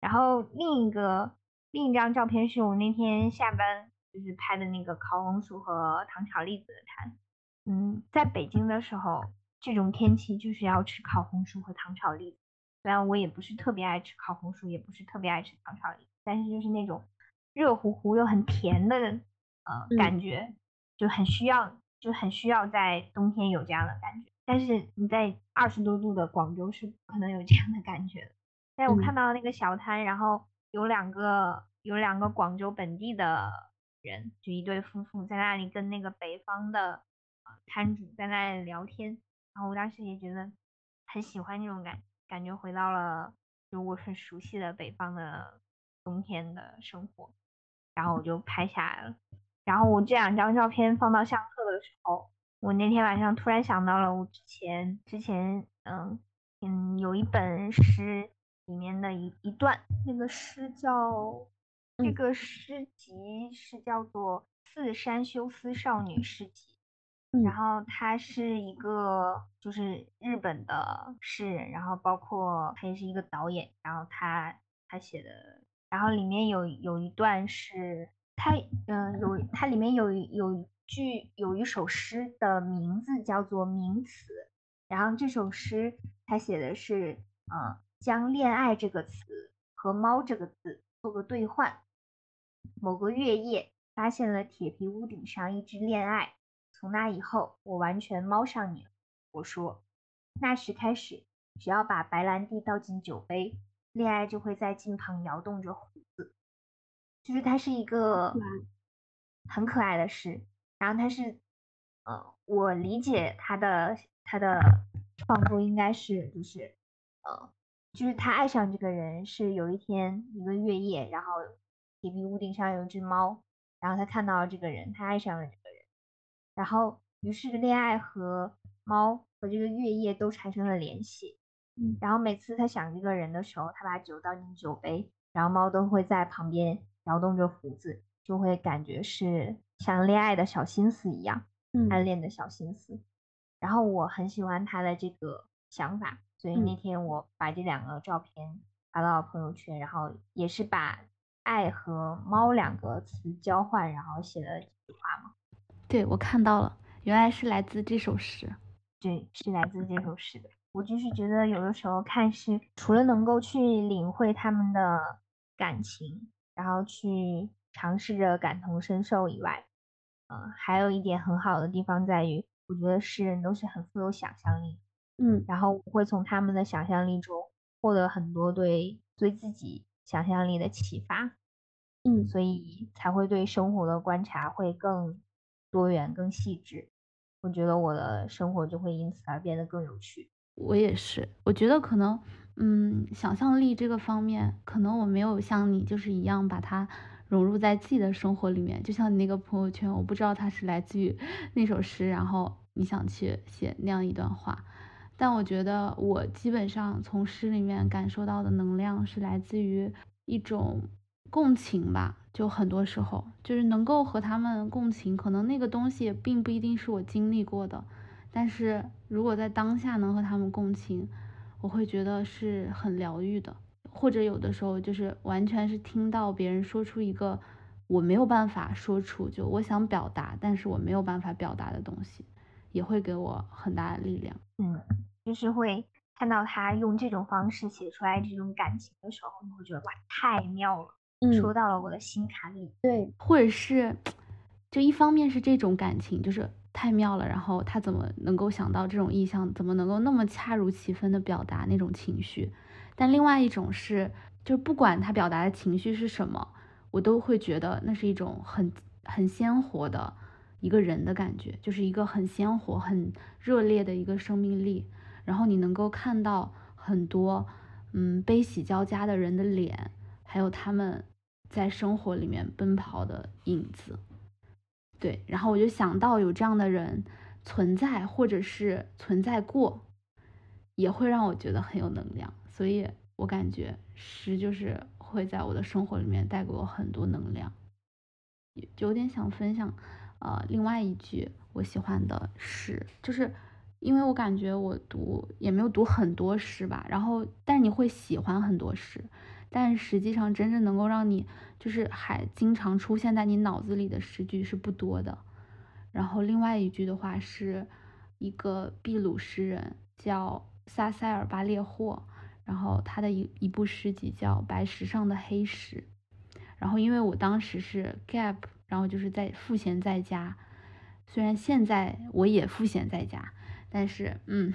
然后另一个另一张照片是我那天下班就是拍的那个烤红薯和糖炒栗子的摊。嗯，在北京的时候，这种天气就是要吃烤红薯和糖炒栗子。虽然我也不是特别爱吃烤红薯，也不是特别爱吃糖炒栗子，但是就是那种热乎乎又很甜的呃感觉，就很需要，就很需要在冬天有这样的感觉。但是你在二十多度的广州是不可能有这样的感觉的。在我看到那个小摊，然后有两个有两个广州本地的人，就一对夫妇在那里跟那个北方的摊主在那里聊天，然后我当时也觉得很喜欢那种感。感觉回到了就我很熟悉的北方的冬天的生活，然后我就拍下来了。然后我这两张照片放到相册的时候，我那天晚上突然想到了我之前之前嗯嗯有一本诗里面的一一段，那个诗叫这个诗集是叫做《四山修斯少女诗集》。然后他是一个就是日本的诗人，然后包括他也是一个导演，然后他他写的，然后里面有有一段是它嗯有它里面有有一句有一首诗的名字叫做名词，然后这首诗它写的是嗯将恋爱这个词和猫这个字做个兑换，某个月夜发现了铁皮屋顶上一只恋爱。从那以后，我完全猫上你了。我说，那时开始，只要把白兰地倒进酒杯，恋爱就会在近旁摇动着。就是它是一个很可爱的诗。然后它是，呃，我理解他的他的创作应该是就是，呃，就是他爱上这个人是有一天一个月夜，然后铁皮屋顶上有一只猫，然后他看到了这个人，他爱上了这个人。然后，于是恋爱和猫和这个月夜都产生了联系。嗯，然后每次他想这个人的时候，他把酒倒进酒杯，然后猫都会在旁边摇动着胡子，就会感觉是像恋爱的小心思一样，嗯暗恋的小心思。然后我很喜欢他的这个想法，所以那天我把这两个照片发到朋友圈，然后也是把爱和猫两个词交换，然后写了几句话嘛。对，我看到了，原来是来自这首诗。对，是来自这首诗的。我就是觉得有的时候看诗，除了能够去领会他们的感情，然后去尝试着感同身受以外，嗯，还有一点很好的地方在于，我觉得诗人都是很富有想象力，嗯，然后我会从他们的想象力中获得很多对对自己想象力的启发，嗯，所以才会对生活的观察会更。多元更细致，我觉得我的生活就会因此而变得更有趣。我也是，我觉得可能，嗯，想象力这个方面，可能我没有像你就是一样把它融入在自己的生活里面。就像你那个朋友圈，我不知道它是来自于那首诗，然后你想去写那样一段话。但我觉得我基本上从诗里面感受到的能量是来自于一种共情吧。就很多时候，就是能够和他们共情，可能那个东西并不一定是我经历过的，但是如果在当下能和他们共情，我会觉得是很疗愈的。或者有的时候就是完全是听到别人说出一个我没有办法说出，就我想表达，但是我没有办法表达的东西，也会给我很大的力量。嗯，就是会看到他用这种方式写出来这种感情的时候，你会觉得哇，太妙了。说到了我的心坎里，对，或者是，就一方面是这种感情，就是太妙了，然后他怎么能够想到这种意象，怎么能够那么恰如其分的表达那种情绪？但另外一种是，就是不管他表达的情绪是什么，我都会觉得那是一种很很鲜活的一个人的感觉，就是一个很鲜活、很热烈的一个生命力。然后你能够看到很多嗯悲喜交加的人的脸，还有他们在生活里面奔跑的影子。对，然后我就想到有这样的人存在，或者是存在过。也会让我觉得很有能量，所以我感觉诗就是会在我的生活里面带给我很多能量。有点想分享，呃，另外一句我喜欢的诗，就是因为我感觉我读也没有读很多诗吧，然后但你会喜欢很多诗，但实际上真正能够让你就是还经常出现在你脑子里的诗句是不多的。然后另外一句的话是一个秘鲁诗人叫。萨塞尔巴列霍，然后他的一一部诗集叫《白石上的黑石》，然后因为我当时是 gap，然后就是在赋闲在家，虽然现在我也赋闲在家，但是嗯，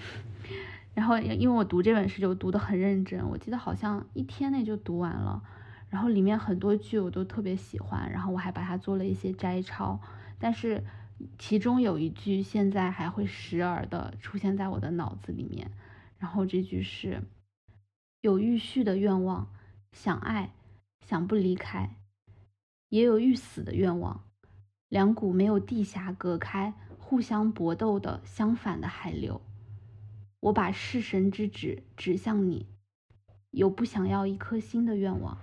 然后因为我读这本诗就读得很认真，我记得好像一天内就读完了，然后里面很多句我都特别喜欢，然后我还把它做了一些摘抄，但是其中有一句现在还会时而的出现在我的脑子里面。然后这句是：有欲续的愿望，想爱，想不离开；也有欲死的愿望，两股没有地峡隔开、互相搏斗的相反的海流。我把弑神之指指向你，有不想要一颗心的愿望。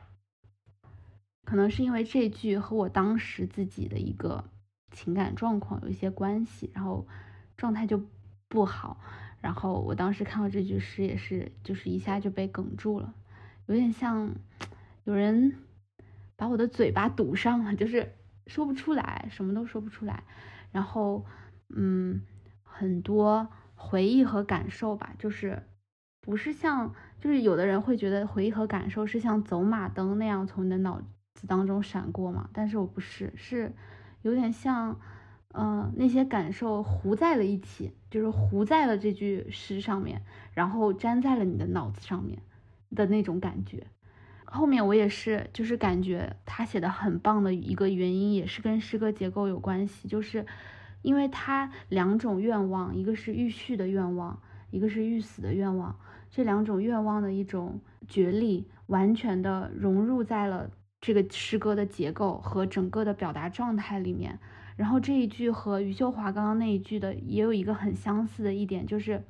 可能是因为这句和我当时自己的一个情感状况有一些关系，然后状态就不好。然后我当时看到这句诗也是，就是一下就被哽住了，有点像有人把我的嘴巴堵上了，就是说不出来，什么都说不出来。然后，嗯，很多回忆和感受吧，就是不是像，就是有的人会觉得回忆和感受是像走马灯那样从你的脑子当中闪过嘛，但是我不是，是有点像。嗯，那些感受糊在了一起，就是糊在了这句诗上面，然后粘在了你的脑子上面的那种感觉。后面我也是，就是感觉他写的很棒的一个原因，也是跟诗歌结构有关系，就是因为他两种愿望，一个是欲续的愿望，一个是欲死的愿望，这两种愿望的一种角力，完全的融入在了这个诗歌的结构和整个的表达状态里面。然后这一句和余秀华刚刚那一句的也有一个很相似的一点，就是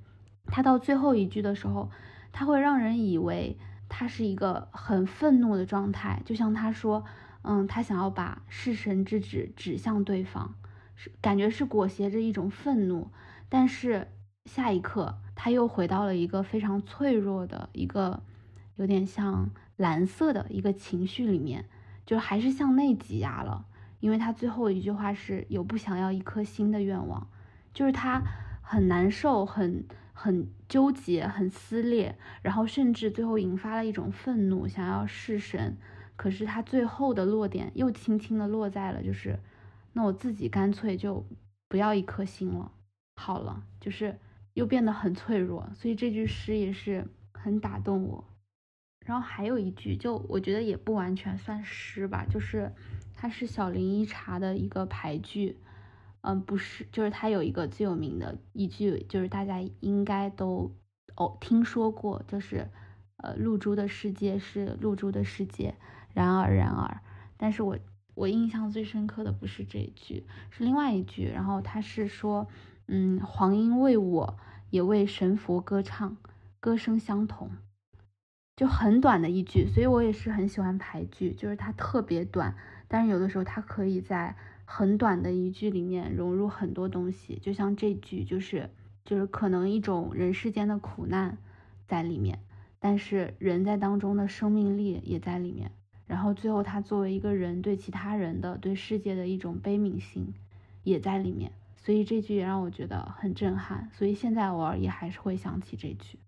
他到最后一句的时候，他会让人以为他是一个很愤怒的状态，就像他说，嗯，他想要把弑神之指指向对方，是感觉是裹挟着一种愤怒，但是下一刻他又回到了一个非常脆弱的一个有点像蓝色的一个情绪里面，就还是向内挤压了。因为他最后一句话是有不想要一颗心的愿望，就是他很难受、很很纠结、很撕裂，然后甚至最后引发了一种愤怒，想要弑神。可是他最后的落点又轻轻的落在了，就是那我自己干脆就不要一颗心了，好了，就是又变得很脆弱。所以这句诗也是很打动我。然后还有一句，就我觉得也不完全算诗吧，就是。它是小林一茶的一个牌句，嗯，不是，就是它有一个最有名的一句，就是大家应该都哦听说过，就是呃露珠的世界是露珠的世界，然而然而，但是我我印象最深刻的不是这一句，是另外一句，然后他是说，嗯，黄莺为我也为神佛歌唱，歌声相同，就很短的一句，所以我也是很喜欢排句，就是它特别短。但是有的时候，它可以在很短的一句里面融入很多东西，就像这句，就是就是可能一种人世间的苦难在里面，但是人在当中的生命力也在里面。然后最后，他作为一个人对其他人的、对世界的一种悲悯心也在里面。所以这句也让我觉得很震撼。所以现在偶尔也还是会想起这句。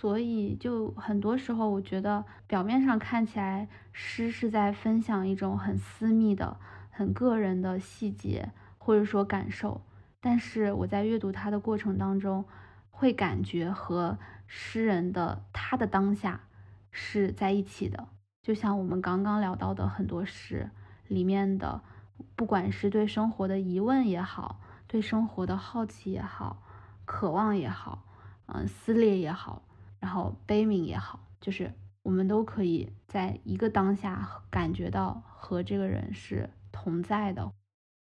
所以，就很多时候，我觉得表面上看起来诗是在分享一种很私密的、很个人的细节或者说感受，但是我在阅读它的过程当中，会感觉和诗人的他的当下是在一起的。就像我们刚刚聊到的很多诗里面的，不管是对生活的疑问也好，对生活的好奇也好，渴望也好，嗯，撕裂也好，然后悲悯也好，就是我们都可以在一个当下感觉到和这个人是同在的。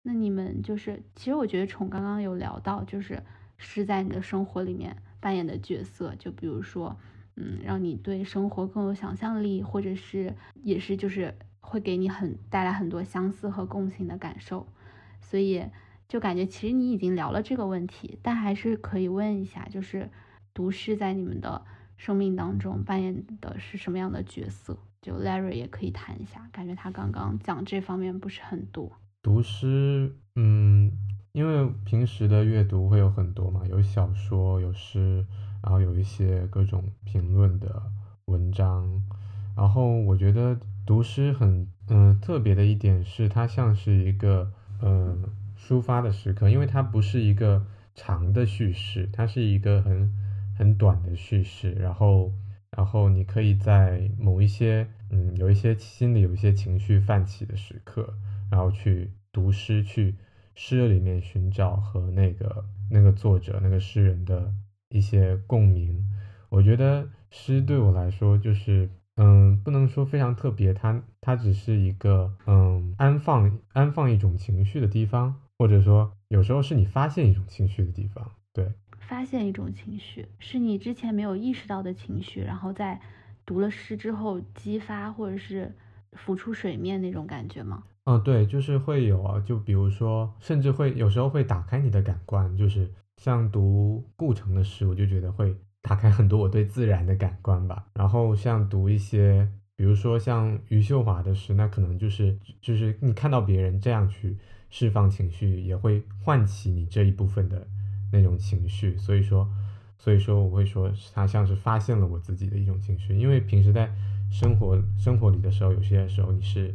那你们就是，其实我觉得宠刚刚有聊到，就是诗在你的生活里面扮演的角色，就比如说。嗯，让你对生活更有想象力，或者是也是就是会给你很带来很多相似和共情的感受，所以就感觉其实你已经聊了这个问题，但还是可以问一下，就是读诗在你们的生命当中扮演的是什么样的角色？就 Larry 也可以谈一下，感觉他刚刚讲这方面不是很多。读诗，嗯，因为平时的阅读会有很多嘛，有小说，有诗。然后有一些各种评论的文章，然后我觉得读诗很嗯特别的一点是，它像是一个嗯抒发的时刻，因为它不是一个长的叙事，它是一个很很短的叙事，然后然后你可以在某一些嗯有一些心里有一些情绪泛起的时刻，然后去读诗，去诗里面寻找和那个那个作者那个诗人的。一些共鸣，我觉得诗对我来说就是，嗯，不能说非常特别，它它只是一个，嗯，安放安放一种情绪的地方，或者说有时候是你发现一种情绪的地方，对，发现一种情绪是你之前没有意识到的情绪，然后在读了诗之后激发或者是浮出水面那种感觉吗？嗯，对，就是会有啊，就比如说，甚至会有时候会打开你的感官，就是。像读顾城的诗，我就觉得会打开很多我对自然的感官吧。然后像读一些，比如说像余秀华的诗，那可能就是就是你看到别人这样去释放情绪，也会唤起你这一部分的那种情绪。所以说，所以说我会说他像是发现了我自己的一种情绪。因为平时在生活生活里的时候，有些时候你是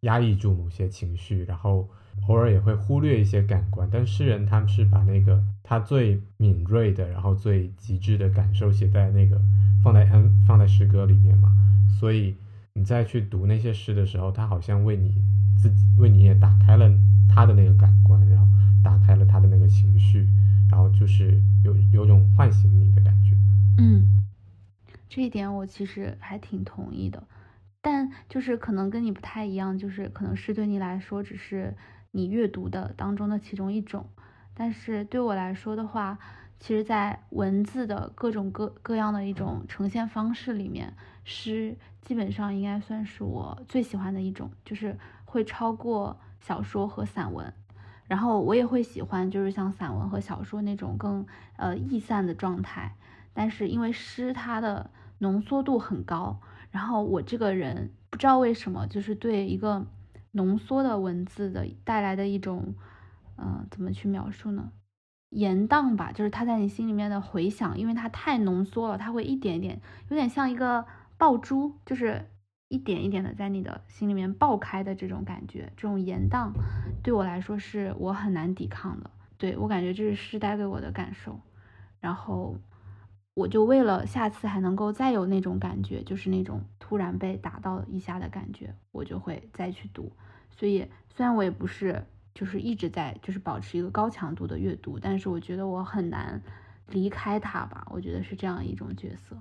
压抑住某些情绪，然后。偶尔也会忽略一些感官，但诗人他们是把那个他最敏锐的，然后最极致的感受写在那个放在放在诗歌里面嘛。所以你再去读那些诗的时候，他好像为你自己为你也打开了他的那个感官，然后打开了他的那个情绪，然后就是有有种唤醒你的感觉。嗯，这一点我其实还挺同意的，但就是可能跟你不太一样，就是可能诗对你来说只是。你阅读的当中的其中一种，但是对我来说的话，其实，在文字的各种各各样的一种呈现方式里面，诗基本上应该算是我最喜欢的一种，就是会超过小说和散文。然后我也会喜欢，就是像散文和小说那种更呃易散的状态。但是因为诗它的浓缩度很高，然后我这个人不知道为什么，就是对一个。浓缩的文字的带来的一种，嗯，怎么去描述呢？延宕吧，就是它在你心里面的回响，因为它太浓缩了，它会一点一点，有点像一个爆珠，就是一点一点的在你的心里面爆开的这种感觉。这种延宕对我来说是我很难抵抗的，对我感觉这是诗带给我的感受。然后我就为了下次还能够再有那种感觉，就是那种突然被打到一下的感觉，我就会再去读。所以，虽然我也不是就是一直在就是保持一个高强度的阅读，但是我觉得我很难离开它吧。我觉得是这样一种角色。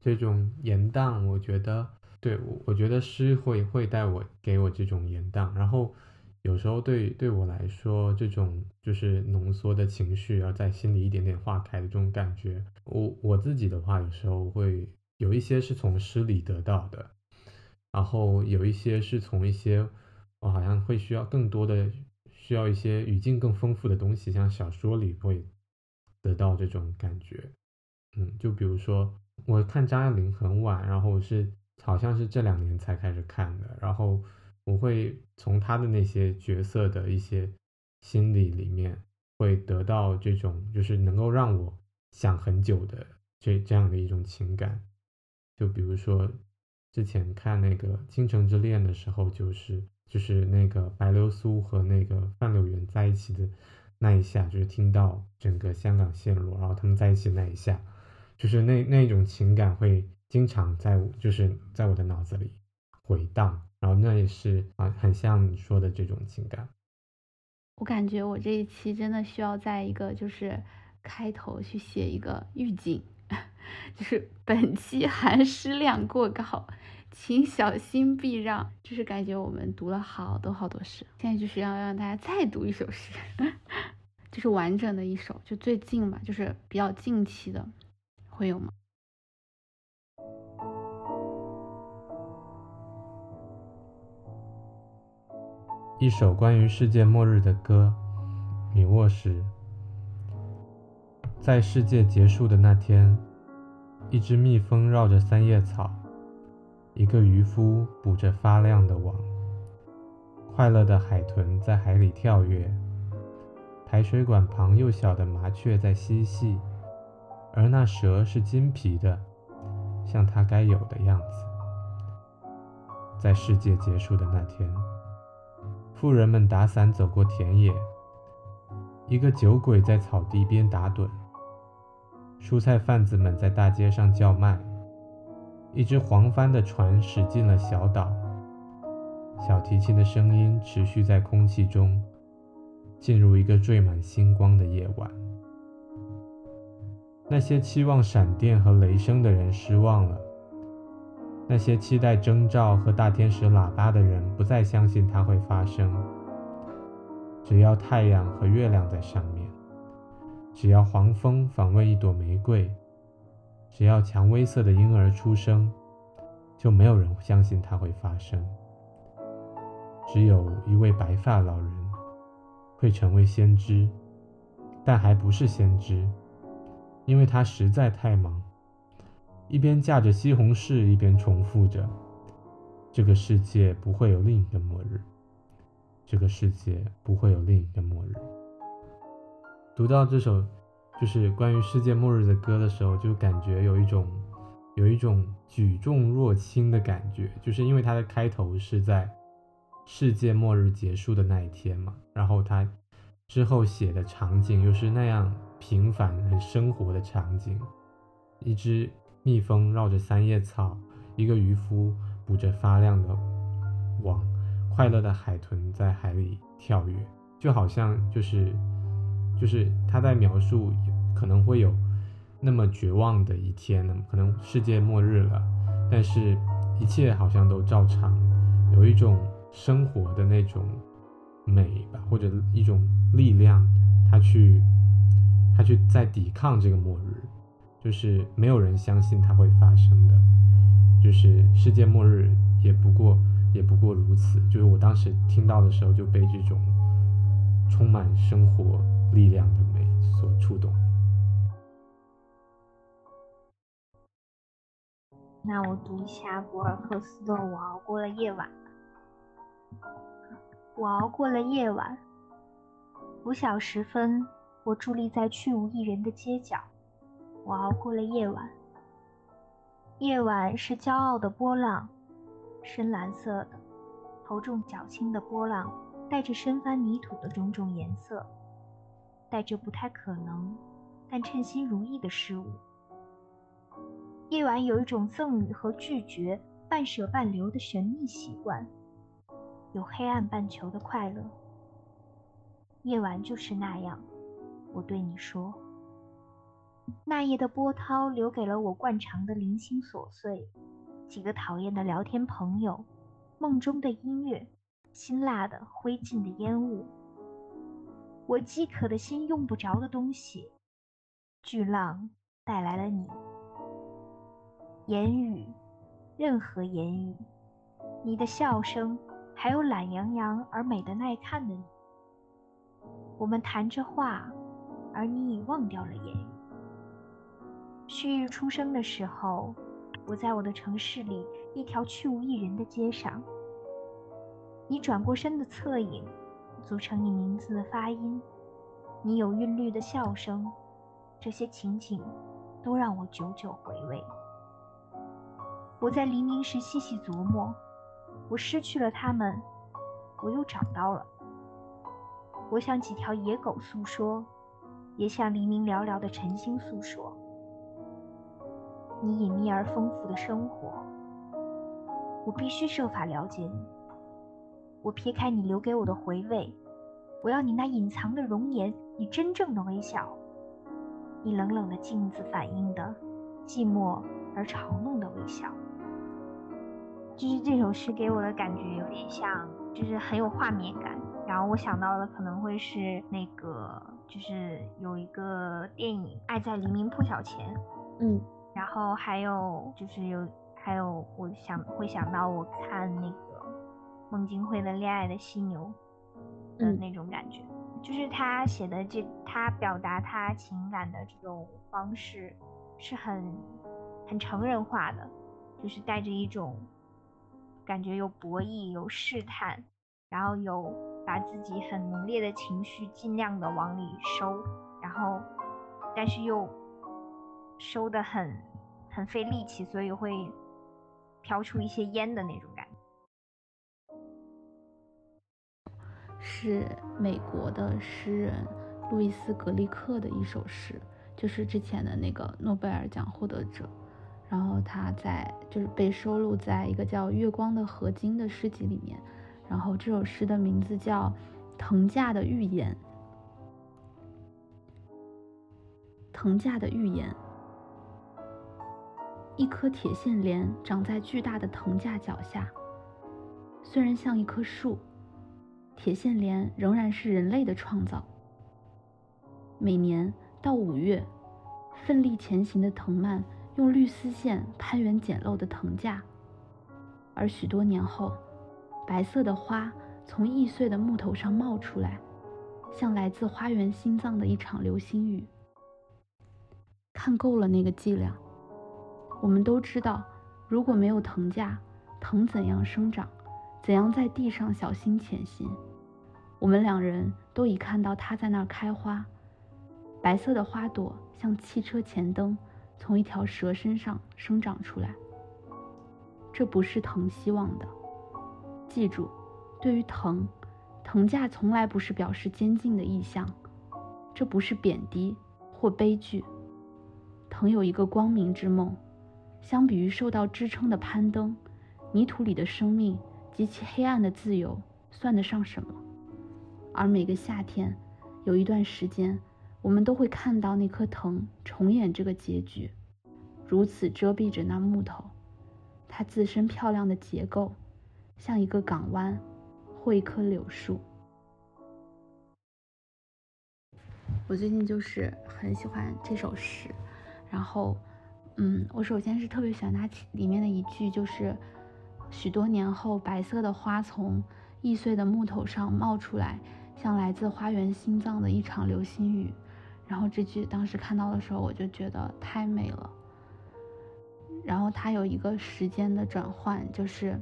这种延宕，我觉得对我，觉得诗会会带我给我这种延宕。然后有时候对对我来说，这种就是浓缩的情绪要在心里一点点化开的这种感觉，我我自己的话，有时候会有一些是从诗里得到的，然后有一些是从一些。我好像会需要更多的，需要一些语境更丰富的东西，像小说里会得到这种感觉。嗯，就比如说我看张爱玲很晚，然后是好像是这两年才开始看的，然后我会从她的那些角色的一些心理里面，会得到这种就是能够让我想很久的这这样的一种情感。就比如说之前看那个《倾城之恋》的时候，就是。就是那个白流苏和那个范柳原在一起的那一下，就是听到整个香港陷落，然后他们在一起那一下，就是那那种情感会经常在就是在我的脑子里回荡，然后那也是啊，很像你说的这种情感。我感觉我这一期真的需要在一个就是开头去写一个预警，就是本期含诗量过高，请小心避让。就是感觉我们读了好多好多诗，现在就是要让大家再读一首诗，就是完整的一首，就最近吧，就是比较近期的，会有吗？一首关于世界末日的歌，米沃什。在世界结束的那天，一只蜜蜂绕着三叶草，一个渔夫捕着发亮的网，快乐的海豚在海里跳跃，排水管旁幼小的麻雀在嬉戏，而那蛇是金皮的，像它该有的样子。在世界结束的那天。富人们打伞走过田野，一个酒鬼在草地边打盹。蔬菜贩子们在大街上叫卖，一只黄帆的船驶进了小岛。小提琴的声音持续在空气中，进入一个缀满星光的夜晚。那些期望闪电和雷声的人失望了。那些期待征兆和大天使喇叭的人不再相信它会发生。只要太阳和月亮在上面，只要黄蜂访问一朵玫瑰，只要蔷薇色的婴儿出生，就没有人相信它会发生。只有一位白发老人会成为先知，但还不是先知，因为他实在太忙。一边架着西红柿，一边重复着：“这个世界不会有另一个末日。这个世界不会有另一个末日。”读到这首就是关于世界末日的歌的时候，就感觉有一种有一种举重若轻的感觉，就是因为它的开头是在世界末日结束的那一天嘛，然后它之后写的场景又是那样平凡、很生活的场景，一只。蜜蜂绕着三叶草，一个渔夫捕着发亮的网，快乐的海豚在海里跳跃，就好像就是就是他在描述可能会有那么绝望的一天呢，可能世界末日了，但是一切好像都照常，有一种生活的那种美吧，或者一种力量，他去他去在抵抗这个末日。就是没有人相信它会发生的，就是世界末日也不过也不过如此。就是我当时听到的时候就被这种充满生活力量的美所触动。那我读一下博尔赫斯的《我熬过了夜晚》。我熬过了夜晚，拂晓时分，我伫立在去无一人的街角。我熬过了夜晚。夜晚是骄傲的波浪，深蓝色的，头重脚轻的波浪，带着深翻泥土的种种颜色，带着不太可能，但称心如意的事物。夜晚有一种赠予和拒绝、半舍半留的神秘习惯，有黑暗半球的快乐。夜晚就是那样，我对你说。那夜的波涛留给了我惯常的零星琐碎，几个讨厌的聊天朋友，梦中的音乐，辛辣的灰烬的烟雾。我饥渴的心用不着的东西，巨浪带来了你。言语，任何言语，你的笑声，还有懒洋洋而美的耐看的你。我们谈着话，而你已忘掉了言语。旭日初升的时候，我在我的城市里一条去无一人的街上。你转过身的侧影，组成你名字的发音。你有韵律的笑声，这些情景都让我久久回味。我在黎明时细细琢磨，我失去了他们，我又找到了。我向几条野狗诉说，也向黎明寥寥的晨星诉说。你隐秘而丰富的生活。我必须设法了解你。我撇开你留给我的回味，我要你那隐藏的容颜，你真正的微笑，你冷冷的镜子反映的寂寞而嘲弄的微笑。就是这首诗给我的感觉有点像，就是很有画面感。然后我想到的可能会是那个，就是有一个电影《爱在黎明破晓前》，嗯，然后还有就是有还有我想会想到我看那个孟京辉的《恋爱的犀牛》的那种感觉，就是他写的这他表达他情感的这种方式是很很成人化的，就是带着一种。感觉有博弈，有试探，然后有把自己很浓烈的情绪尽量的往里收，然后但是又收的很很费力气，所以会飘出一些烟的那种感觉。是美国的诗人路易斯·格利克的一首诗，就是之前的那个诺贝尔奖获得者。然后他在就是被收录在一个叫《月光的合金》的诗集里面，然后这首诗的名字叫《藤架的预言》。藤架的预言，一棵铁线莲长在巨大的藤架脚下，虽然像一棵树，铁线莲仍然是人类的创造。每年到五月，奋力前行的藤蔓。用绿丝线攀援简陋的藤架，而许多年后，白色的花从易碎的木头上冒出来，像来自花园心脏的一场流星雨。看够了那个伎俩，我们都知道，如果没有藤架，藤怎样生长，怎样在地上小心前行？我们两人都已看到它在那儿开花，白色的花朵像汽车前灯。从一条蛇身上生长出来，这不是藤希望的。记住，对于藤，藤架从来不是表示监禁的意象，这不是贬低或悲剧。藤有一个光明之梦，相比于受到支撑的攀登，泥土里的生命及其黑暗的自由算得上什么？而每个夏天，有一段时间。我们都会看到那棵藤重演这个结局，如此遮蔽着那木头，它自身漂亮的结构，像一个港湾或一棵柳树。我最近就是很喜欢这首诗，然后，嗯，我首先是特别喜欢它里面的一句，就是许多年后，白色的花从易碎的木头上冒出来，像来自花园心脏的一场流星雨。然后这句当时看到的时候，我就觉得太美了。然后它有一个时间的转换，就是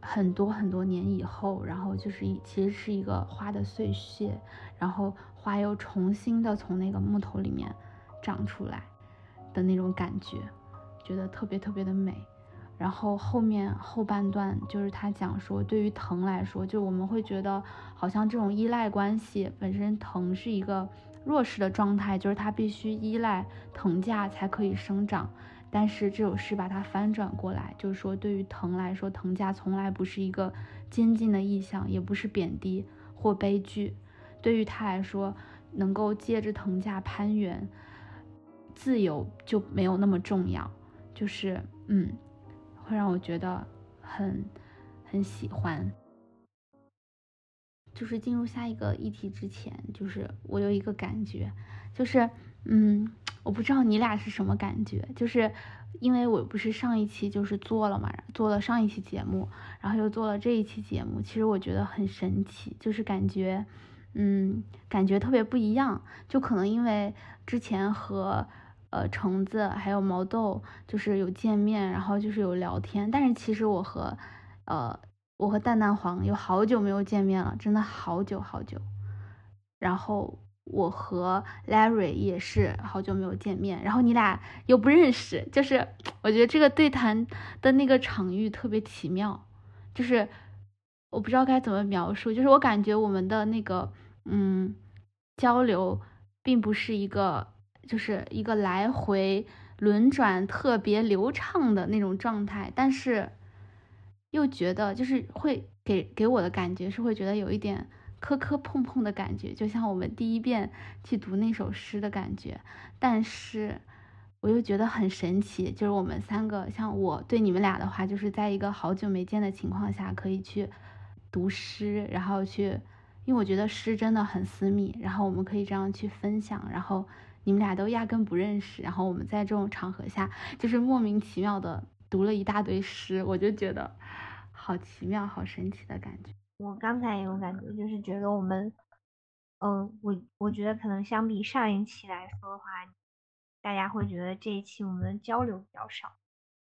很多很多年以后，然后就是其实是一个花的碎屑，然后花又重新的从那个木头里面长出来的那种感觉，觉得特别特别的美。然后后面后半段就是他讲说，对于藤来说，就我们会觉得好像这种依赖关系本身，藤是一个。弱势的状态就是它必须依赖藤架才可以生长，但是这首诗把它翻转过来，就是说对于藤来说，藤架从来不是一个监禁的意象，也不是贬低或悲剧。对于他来说，能够借着藤架攀援，自由就没有那么重要。就是嗯，会让我觉得很很喜欢。就是进入下一个议题之前，就是我有一个感觉，就是，嗯，我不知道你俩是什么感觉，就是因为我不是上一期就是做了嘛，做了上一期节目，然后又做了这一期节目，其实我觉得很神奇，就是感觉，嗯，感觉特别不一样，就可能因为之前和呃橙子还有毛豆就是有见面，然后就是有聊天，但是其实我和呃。我和蛋蛋黄有好久没有见面了，真的好久好久。然后我和 Larry 也是好久没有见面，然后你俩又不认识，就是我觉得这个对谈的那个场域特别奇妙，就是我不知道该怎么描述，就是我感觉我们的那个嗯交流并不是一个，就是一个来回轮转特别流畅的那种状态，但是又觉得就是会给给我的感觉是会觉得有一点磕磕碰碰的感觉，就像我们第一遍去读那首诗的感觉。但是我又觉得很神奇，就是我们三个，像我对你们俩的话，就是在一个好久没见的情况下可以去读诗，然后去，因为我觉得诗真的很私密，然后我们可以这样去分享，然后。你们俩都压根不认识，然后我们在这种场合下，就是莫名其妙的读了一大堆诗，我就觉得好奇妙、好神奇的感觉。我刚才也有感觉，就是觉得我们，嗯，我我觉得可能相比上一期来说的话，大家会觉得这一期我们的交流比较少。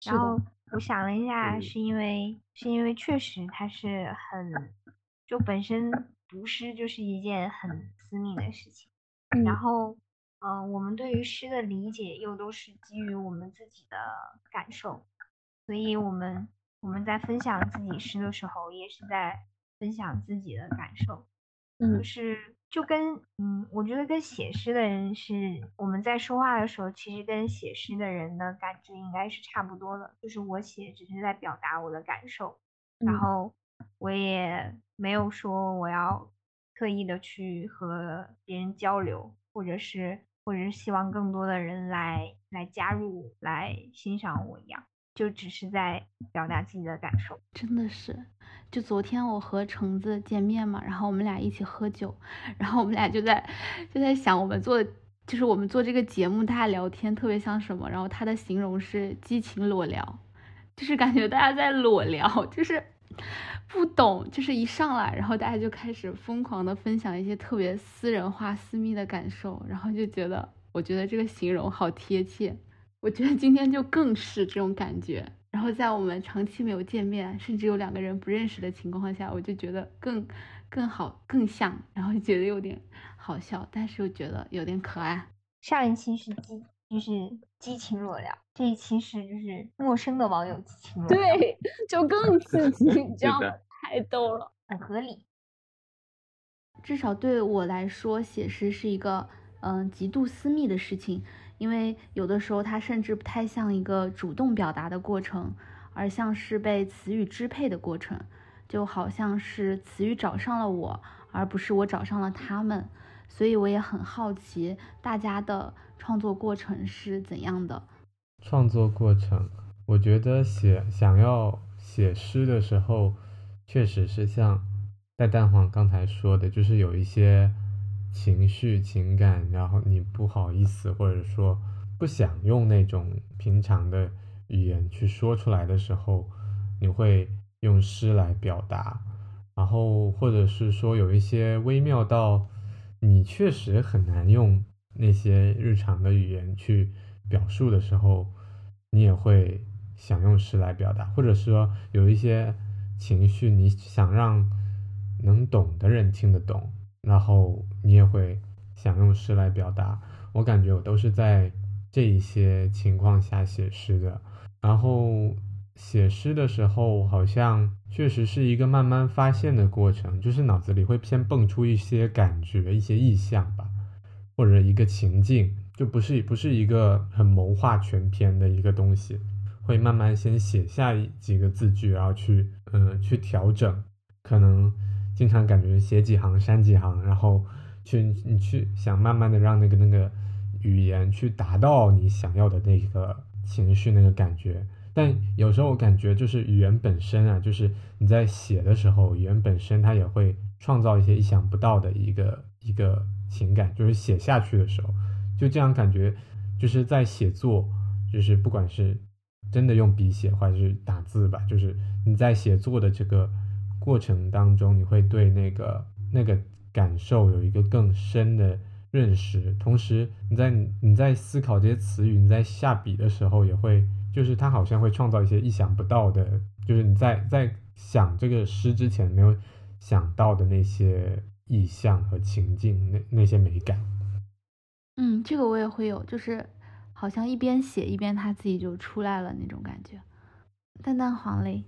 然后我想了一下，是因为是因为确实它是很，就本身读诗就是一件很私密的事情，然后。嗯，我们对于诗的理解又都是基于我们自己的感受，所以我们我们在分享自己诗的时候，也是在分享自己的感受。嗯，就是就跟嗯，我觉得跟写诗的人是我们在说话的时候，其实跟写诗的人的感觉应该是差不多的。就是我写只是在表达我的感受，然后我也没有说我要特意的去和别人交流，或者是。或者是希望更多的人来来加入来欣赏我一样，就只是在表达自己的感受。真的是，就昨天我和橙子见面嘛，然后我们俩一起喝酒，然后我们俩就在就在想，我们做就是我们做这个节目，大家聊天特别像什么？然后他的形容是激情裸聊，就是感觉大家在裸聊，就是。不懂，就是一上来，然后大家就开始疯狂的分享一些特别私人化、私密的感受，然后就觉得，我觉得这个形容好贴切。我觉得今天就更是这种感觉。然后在我们长期没有见面，甚至有两个人不认识的情况下，我就觉得更更好、更像，然后觉得有点好笑，但是又觉得有点可爱。上一期是激，就是激情裸聊。这一期是就是陌生的网友激情对，就更刺激，你 知道吗太逗了，很合理。至少对我来说，写诗是一个嗯极度私密的事情，因为有的时候它甚至不太像一个主动表达的过程，而像是被词语支配的过程，就好像是词语找上了我，而不是我找上了他们。所以我也很好奇大家的创作过程是怎样的。创作过程，我觉得写想要写诗的时候，确实是像戴蛋黄刚才说的，就是有一些情绪情感，然后你不好意思，或者说不想用那种平常的语言去说出来的时候，你会用诗来表达，然后或者是说有一些微妙到你确实很难用那些日常的语言去。表述的时候，你也会想用诗来表达，或者说有一些情绪，你想让能懂的人听得懂，然后你也会想用诗来表达。我感觉我都是在这一些情况下写诗的。然后写诗的时候，好像确实是一个慢慢发现的过程，就是脑子里会先蹦出一些感觉、一些意象吧，或者一个情境。就不是不是一个很谋划全篇的一个东西，会慢慢先写下几个字句，然后去嗯去调整，可能经常感觉写几行删几行，然后去你去想慢慢的让那个那个语言去达到你想要的那个情绪那个感觉，但有时候我感觉就是语言本身啊，就是你在写的时候，语言本身它也会创造一些意想不到的一个一个情感，就是写下去的时候。就这样感觉，就是在写作，就是不管是真的用笔写，或者是打字吧，就是你在写作的这个过程当中，你会对那个那个感受有一个更深的认识。同时，你在你在思考这些词语，你在下笔的时候，也会就是它好像会创造一些意想不到的，就是你在在想这个诗之前没有想到的那些意象和情境，那那些美感。嗯，这个我也会有，就是好像一边写一边他自己就出来了那种感觉。淡淡黄嘞，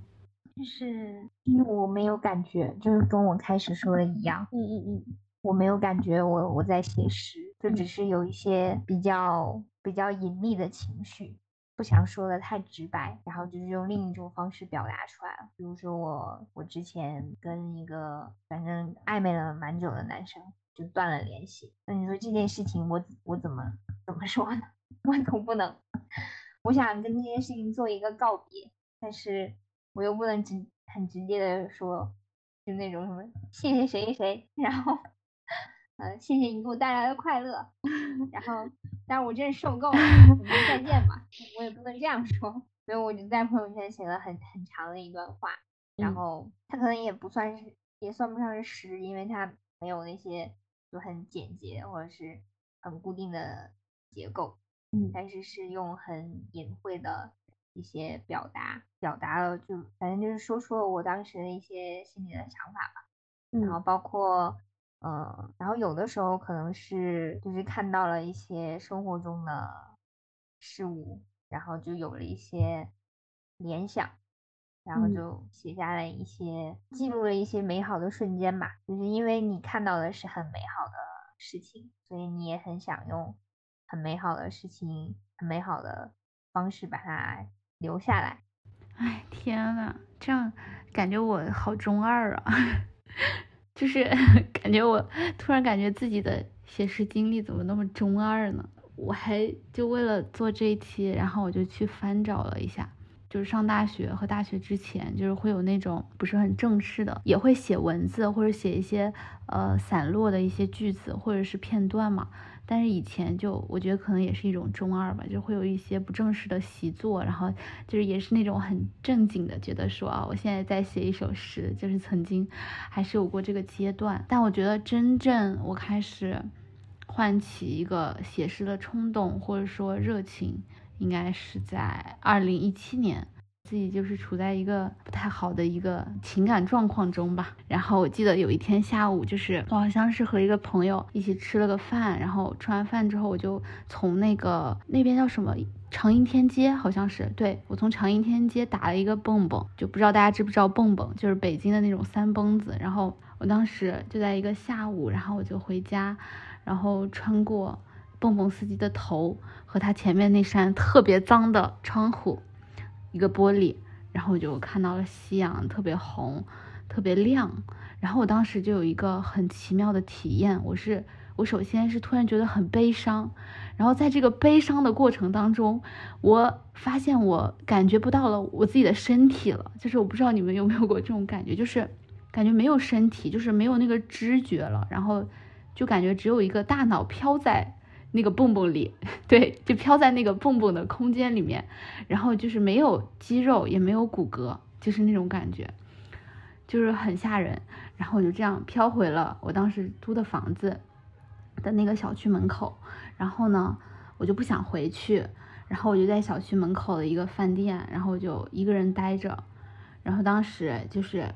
就是因为我没有感觉，就是跟我开始说的一样。嗯嗯嗯，我没有感觉我我在写诗，就只是有一些比较比较隐秘的情绪，不想说的太直白，然后就是用另一种方式表达出来了。比如说我我之前跟一个反正暧昧了蛮久的男生就断了联系，那你说这件事情我我怎么怎么说呢？我总不能，我想跟这件事情做一个告别，但是我又不能直很直接的说，就那种什么谢谢谁谁谁，然后。嗯，谢谢你给我带来的快乐。然后，但是我真是受够了，我们再见吧。我也不能这样说，所以我就在朋友圈写了很很长的一段话。然后，它可能也不算是，也算不上是诗，因为它没有那些就很简洁或者是很固定的结构。嗯，但是是用很隐晦的一些表达，表达了就反正就是说出了我当时的一些心里的想法吧。然后包括。嗯，然后有的时候可能是就是看到了一些生活中的事物，然后就有了一些联想，然后就写下了一些记录了一些美好的瞬间吧。就是因为你看到的是很美好的事情，所以你也很想用很美好的事情、很美好的方式把它留下来。哎，天呐，这样感觉我好中二啊！就是 感觉我突然感觉自己的写诗经历怎么那么中二呢？我还就为了做这一期，然后我就去翻找了一下，就是上大学和大学之前，就是会有那种不是很正式的，也会写文字或者写一些呃散落的一些句子或者是片段嘛。但是以前就我觉得可能也是一种中二吧，就会有一些不正式的习作，然后就是也是那种很正经的，觉得说啊，我现在在写一首诗，就是曾经还是有过这个阶段。但我觉得真正我开始唤起一个写诗的冲动或者说热情，应该是在二零一七年。自己就是处在一个不太好的一个情感状况中吧。然后我记得有一天下午，就是我好像是和一个朋友一起吃了个饭，然后吃完饭之后，我就从那个那边叫什么长阴天街，好像是对我从长阴天街打了一个蹦蹦，就不知道大家知不知道蹦蹦，就是北京的那种三蹦子。然后我当时就在一个下午，然后我就回家，然后穿过蹦蹦司机的头和他前面那扇特别脏的窗户。一个玻璃，然后我就看到了夕阳，特别红，特别亮。然后我当时就有一个很奇妙的体验，我是我首先是突然觉得很悲伤，然后在这个悲伤的过程当中，我发现我感觉不到了我自己的身体了，就是我不知道你们有没有过这种感觉，就是感觉没有身体，就是没有那个知觉了，然后就感觉只有一个大脑飘在。那个蹦蹦里，对，就飘在那个蹦蹦的空间里面，然后就是没有肌肉，也没有骨骼，就是那种感觉，就是很吓人。然后我就这样飘回了我当时租的房子的那个小区门口，然后呢，我就不想回去，然后我就在小区门口的一个饭店，然后就一个人待着，然后当时就是。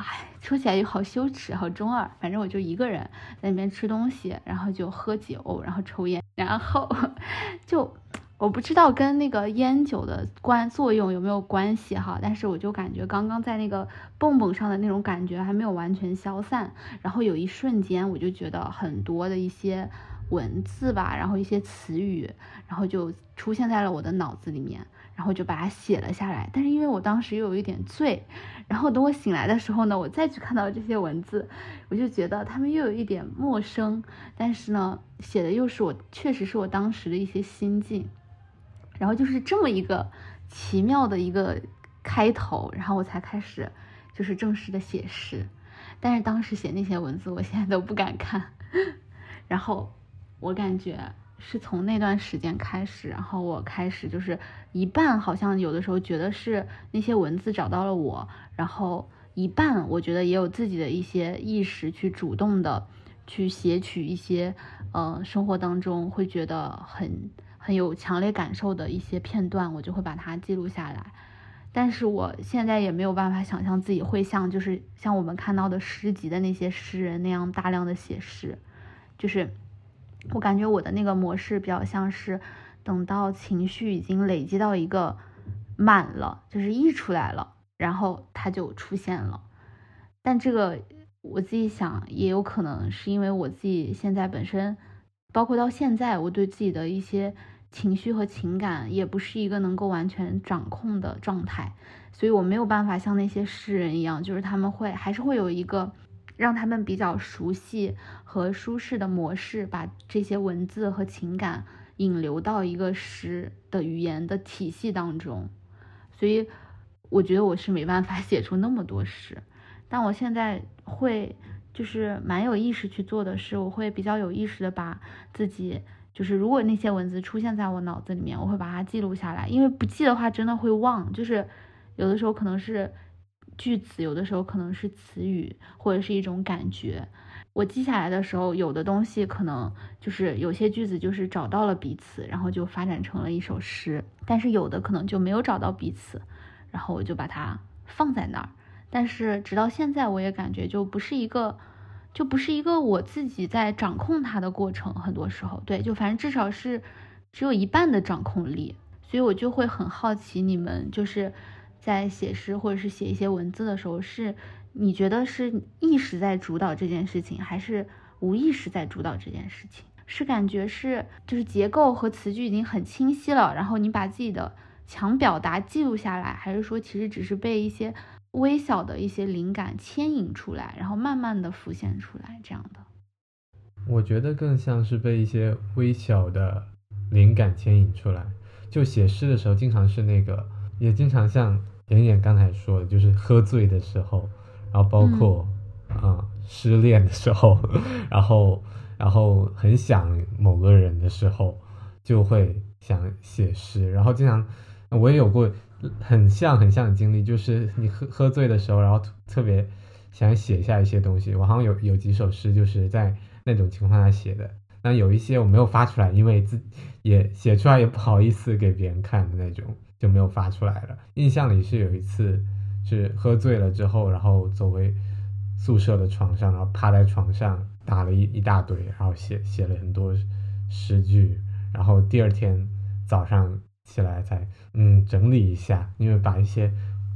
哎，说起来就好羞耻，好中二。反正我就一个人在那边吃东西，然后就喝酒，然后抽烟，然后 就我不知道跟那个烟酒的关作用有没有关系哈，但是我就感觉刚刚在那个蹦蹦上的那种感觉还没有完全消散，然后有一瞬间我就觉得很多的一些文字吧，然后一些词语，然后就出现在了我的脑子里面。然后就把它写了下来，但是因为我当时又有一点醉，然后等我醒来的时候呢，我再去看到这些文字，我就觉得他们又有一点陌生，但是呢，写的又是我确实是我当时的一些心境，然后就是这么一个奇妙的一个开头，然后我才开始就是正式的写诗，但是当时写那些文字，我现在都不敢看，然后我感觉。是从那段时间开始，然后我开始就是一半，好像有的时候觉得是那些文字找到了我，然后一半我觉得也有自己的一些意识去主动的去写取一些，呃，生活当中会觉得很很有强烈感受的一些片段，我就会把它记录下来。但是我现在也没有办法想象自己会像就是像我们看到的诗集的那些诗人那样大量的写诗，就是。我感觉我的那个模式比较像是，等到情绪已经累积到一个满了，就是溢出来了，然后它就出现了。但这个我自己想，也有可能是因为我自己现在本身，包括到现在，我对自己的一些情绪和情感，也不是一个能够完全掌控的状态，所以我没有办法像那些诗人一样，就是他们会还是会有一个让他们比较熟悉和舒适的模式，把这些文字和情感引流到一个诗的语言的体系当中，所以我觉得我是没办法 写出那么多诗。但我现在会就是蛮有意识去做的是，我会比较有意识的把自己就是如果那些文字出现在我脑子里面，我会把它记录下来，因为不记的话真的会忘。就是有的时候可能是句子，有的时候可能是词语，或者是一种感觉。我记下来的时候，有的东西可能就是有些句子就是找到了彼此，然后就发展成了一首诗；但是有的可能就没有找到彼此，然后我就把它放在那儿。但是直到现在，我也感觉就不是一个，就不是一个我自己在掌控它的过程。很多时候，对，就反正至少是只有一半的掌控力。所以我就会很好奇，你们就是在写诗或者是写一些文字的时候，是你觉得是意识在主导这件事情，还是无意识在主导这件事情？是感觉是就是结构和词句已经很清晰了，然后你把自己的强表达记录下来，还是说其实只是被一些。微小的一些灵感牵引出来，然后慢慢的浮现出来，这样的。我觉得更像是被一些微小的灵感牵引出来。就写诗的时候，经常是那个，也经常像妍妍刚才说的，就是喝醉的时候，然后包括啊失恋的时候，然后然后很想某个人的时候，就会想写诗。然后经常我也有过。很像很像的经历，就是你喝喝醉的时候，然后特别想写下一些东西。我好像有有几首诗，就是在那种情况下写的。那有一些我没有发出来，因为自也写出来也不好意思给别人看的那种，就没有发出来了。印象里是有一次是喝醉了之后，然后走回宿舍的床上，然后趴在床上打了一一大堆，然后写写了很多诗句，然后第二天早上。起来才嗯整理一下，因为把一些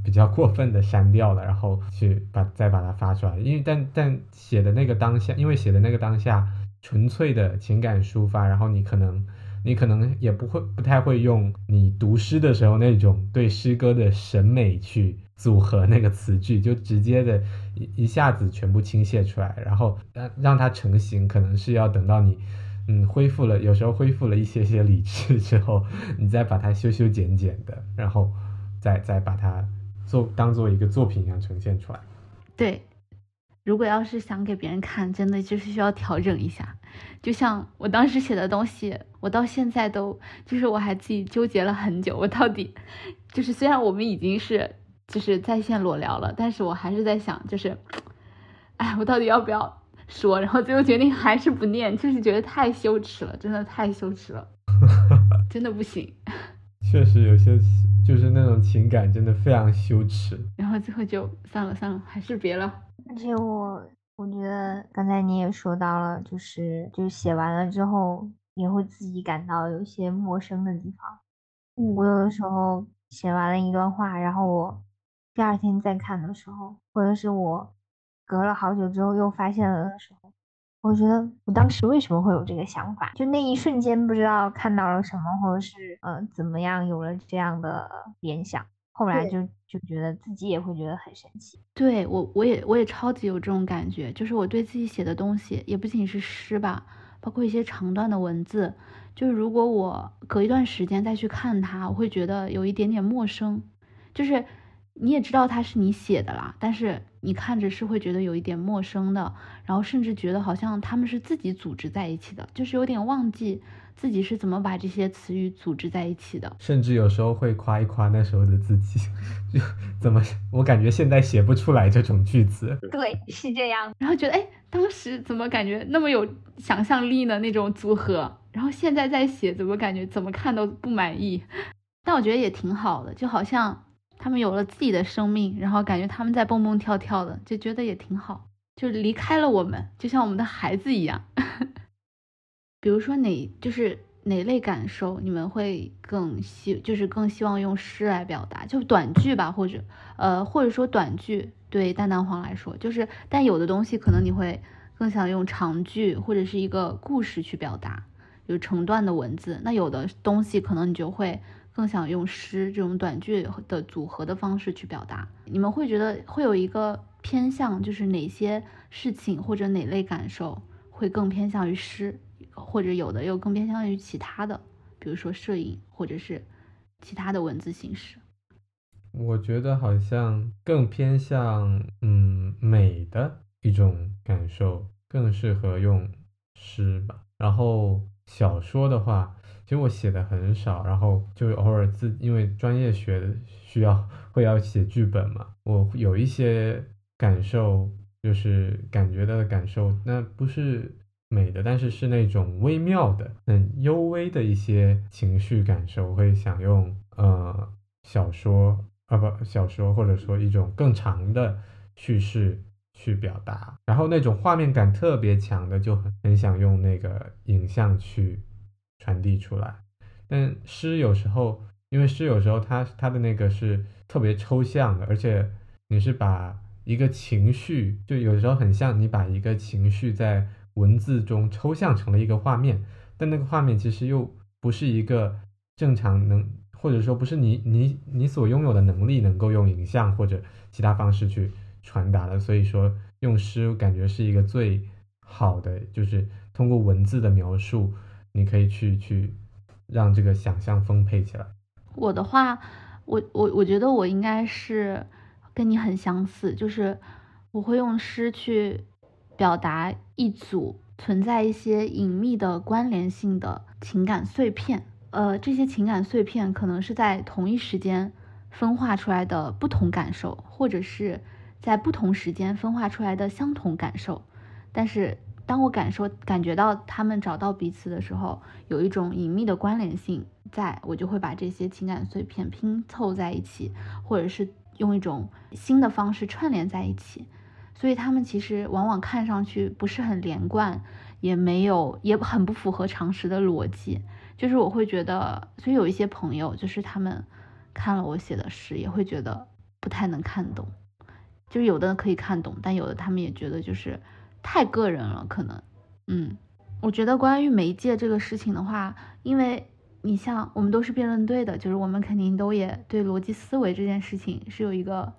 比较过分的删掉了，然后去把再把它发出来。因为但但写的那个当下，因为写的那个当下纯粹的情感抒发，然后你可能你可能也不会不太会用你读诗的时候那种对诗歌的审美去组合那个词句，就直接的一一下子全部倾泻出来，然后让让它成型，可能是要等到你。嗯，恢复了，有时候恢复了一些些理智之后，你再把它修修剪剪的，然后再再把它做当做一个作品一样呈现出来。对，如果要是想给别人看，真的就是需要调整一下。就像我当时写的东西，我到现在都就是我还自己纠结了很久，我到底就是虽然我们已经是就是在线裸聊了，但是我还是在想，就是哎，我到底要不要？说，然后最后决定还是不念，就是觉得太羞耻了，真的太羞耻了，真的不行。确实有些就是那种情感真的非常羞耻。然后最后就算了算了，还是别了。而且我我觉得刚才你也说到了，就是就是写完了之后也会自己感到有些陌生的地方。我有的时候写完了一段话，然后我第二天再看的时候，或者是我。隔了好久之后又发现了的时候，我觉得我当时为什么会有这个想法？就那一瞬间不知道看到了什么，或者是呃怎么样有了这样的联想，后来就就觉得自己也会觉得很神奇。对我，我也我也超级有这种感觉，就是我对自己写的东西，也不仅是诗吧，包括一些长段的文字，就是如果我隔一段时间再去看它，我会觉得有一点点陌生，就是。你也知道它是你写的啦，但是你看着是会觉得有一点陌生的，然后甚至觉得好像他们是自己组织在一起的，就是有点忘记自己是怎么把这些词语组织在一起的。甚至有时候会夸一夸那时候的自己，就怎么我感觉现在写不出来这种句子。对，是这样。然后觉得哎，当时怎么感觉那么有想象力呢？那种组合，然后现在在写，怎么感觉怎么看都不满意？但我觉得也挺好的，就好像。他们有了自己的生命，然后感觉他们在蹦蹦跳跳的，就觉得也挺好。就离开了我们，就像我们的孩子一样。比如说哪就是哪类感受，你们会更希就是更希望用诗来表达，就短句吧，或者呃或者说短句，对蛋蛋黄来说，就是但有的东西可能你会更想用长句或者是一个故事去表达，有成段的文字。那有的东西可能你就会更想用诗这种短句的组合的方式去表达。你们会觉得会有一个偏向，就是哪些事情或者哪类感受会更偏向于诗，或者有的又更偏向于其他的，比如说摄影或者是其他的文字形式。我觉得好像更偏向嗯美的一种感受，更适合用诗吧。然后小说的话，其实我写的很少，然后就偶尔自因为专业学的需要会要写剧本嘛，我有一些感受，就是感觉到的感受，那不是美的，但是是那种微妙的、很幽微的一些情绪感受，我会想用呃小说。啊不，小说或者说一种更长的叙事去表达，然后那种画面感特别强的，就很很想用那个影像去传递出来。但诗有时候，因为诗有时候它它的那个是特别抽象的，而且你是把一个情绪，就有时候很像你把一个情绪在文字中抽象成了一个画面，但那个画面其实又不是一个正常能。或者说不是你你你所拥有的能力能够用影像或者其他方式去传达的，所以说用诗感觉是一个最好的，就是通过文字的描述，你可以去去让这个想象丰沛起来。我的话，我我我觉得我应该是跟你很相似，就是我会用诗去表达一组存在一些隐秘的关联性的情感碎片。呃，这些情感碎片可能是在同一时间分化出来的不同感受，或者是在不同时间分化出来的相同感受。但是，当我感受感觉到他们找到彼此的时候，有一种隐秘的关联性，在我就会把这些情感碎片拼凑在一起，或者是用一种新的方式串联在一起。所以，他们其实往往看上去不是很连贯，也没有也很不符合常识的逻辑。就是我会觉得，所以有一些朋友，就是他们看了我写的诗，也会觉得不太能看懂。就是有的可以看懂，但有的他们也觉得就是太个人了，可能。嗯，我觉得关于媒介这个事情的话，因为你像我们都是辩论队的，就是我们肯定都也对逻辑思维这件事情是有一个。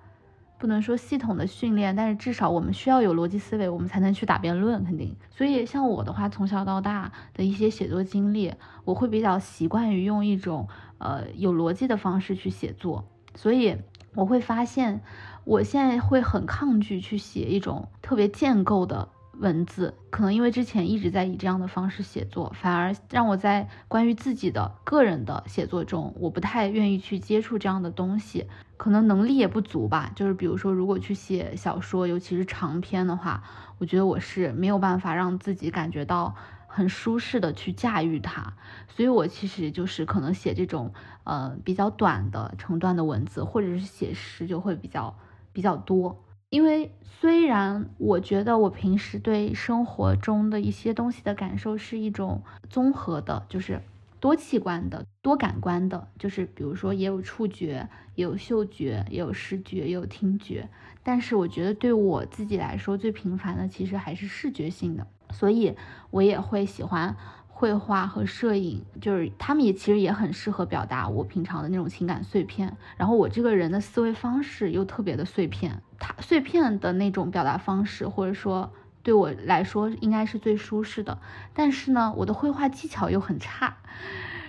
不能说系统的训练，但是至少我们需要有逻辑思维，我们才能去打辩论，肯定。所以像我的话，从小到大的一些写作经历，我会比较习惯于用一种呃有逻辑的方式去写作，所以我会发现，我现在会很抗拒去写一种特别建构的。文字可能因为之前一直在以这样的方式写作，反而让我在关于自己的个人的写作中，我不太愿意去接触这样的东西，可能能力也不足吧。就是比如说，如果去写小说，尤其是长篇的话，我觉得我是没有办法让自己感觉到很舒适的去驾驭它。所以我其实就是可能写这种呃比较短的成段的文字，或者是写诗就会比较比较多。因为虽然我觉得我平时对生活中的一些东西的感受是一种综合的，就是多器官的、多感官的，就是比如说也有触觉，也有嗅觉，也有视觉，也有听觉。但是我觉得对我自己来说最频繁的其实还是视觉性的，所以我也会喜欢。绘画和摄影，就是他们也其实也很适合表达我平常的那种情感碎片。然后我这个人的思维方式又特别的碎片，它碎片的那种表达方式，或者说对我来说应该是最舒适的。但是呢，我的绘画技巧又很差。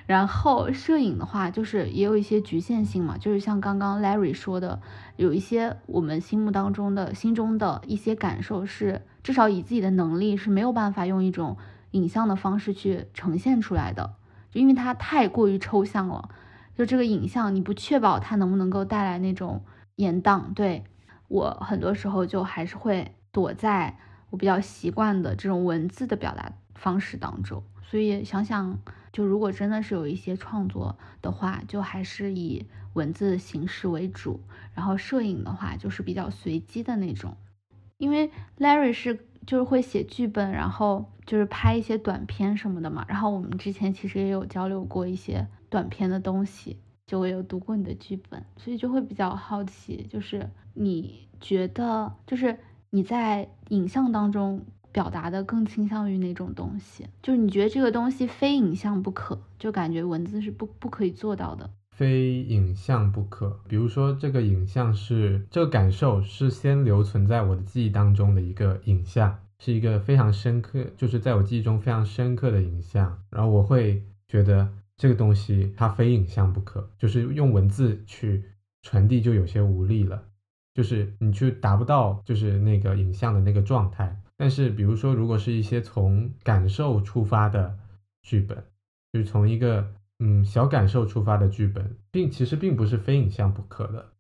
然后摄影的话，就是也有一些局限性嘛，就是像刚刚 Larry 说的，有一些我们心目当中的心中的一些感受，是至少以自己的能力是没有办法用一种。影像的方式去呈现出来的，就因为它太过于抽象了，就这个影像你不确保它能不能够带来那种延宕。对我很多时候就还是会躲在我比较习惯的这种文字的表达方式当中。所以想想，就如果真的是有一些创作的话，就还是以文字形式为主，然后摄影的话就是比较随机的那种。因为 Larry 是。就是会写剧本，然后就是拍一些短片什么的嘛。然后我们之前其实也有交流过一些短片的东西，就我有读过你的剧本，所以就会比较好奇，就是你觉得，就是你在影像当中表达的更倾向于哪种东西？就是你觉得这个东西非影像不可，就感觉文字是不不可以做到的。非影像不可，比如说这个影像是这个感受是先留存在我的记忆当中的一个影像，是一个非常深刻，就是在我记忆中非常深刻的影像，然后我会觉得。这个东西它非影像不可，就是用文字去传递就有些无力了，就是你去达不到就是那个影像的那个状态。但是比如说，如果是一些从感受出发的剧本，就是从一个嗯小感受出发的剧本，并其实并不是非影像不可的，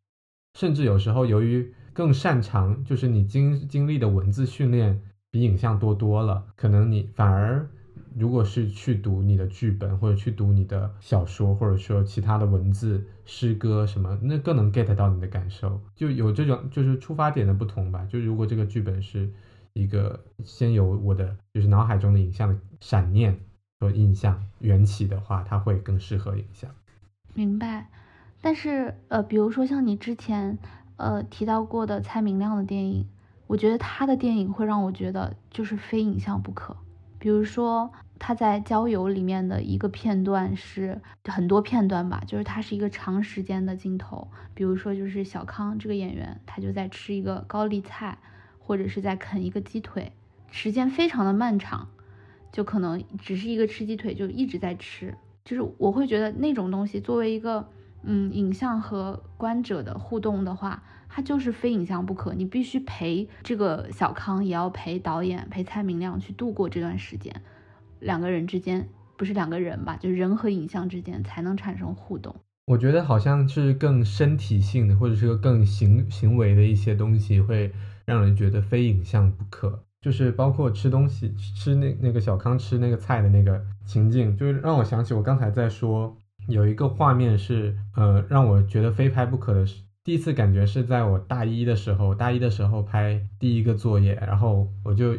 甚至有时候由于更擅长，就是你经经历的文字训练比影像多多了，可能你反而。如果是去读你的剧本，或者去读你的小说，或者说其他的文字、诗歌什么，那更能 get 到你的感受，就有这种就是出发点的不同吧。就如果这个剧本是一个先有我的就是脑海中的影像的闪念和印象缘起的话，它会更适合影像。明白。但是呃，比如说像你之前呃提到过的蔡明亮的电影，我觉得他的电影会让我觉得就是非影像不可。比如说他在《郊游》里面的一个片段是很多片段吧，就是它是一个长时间的镜头。比如说就是小康这个演员，他就在吃一个高丽菜，或者是在啃一个鸡腿，时间非常的漫长，就可能只是一个吃鸡腿就一直在吃。就是我会觉得那种东西作为一个嗯影像和观者的互动的话。它就是非影像不可，你必须陪这个小康，也要陪导演、陪蔡明亮去度过这段时间。两个人之间不是两个人吧，就是人和影像之间才能产生互动。我觉得好像是更身体性的，或者是个更行行为的一些东西，会让人觉得非影像不可。就是包括吃东西，吃那那个小康吃那个菜的那个情境，就是让我想起我刚才在说有一个画面是，呃，让我觉得非拍不可的是。第一次感觉是在我大一的时候，大一的时候拍第一个作业，然后我就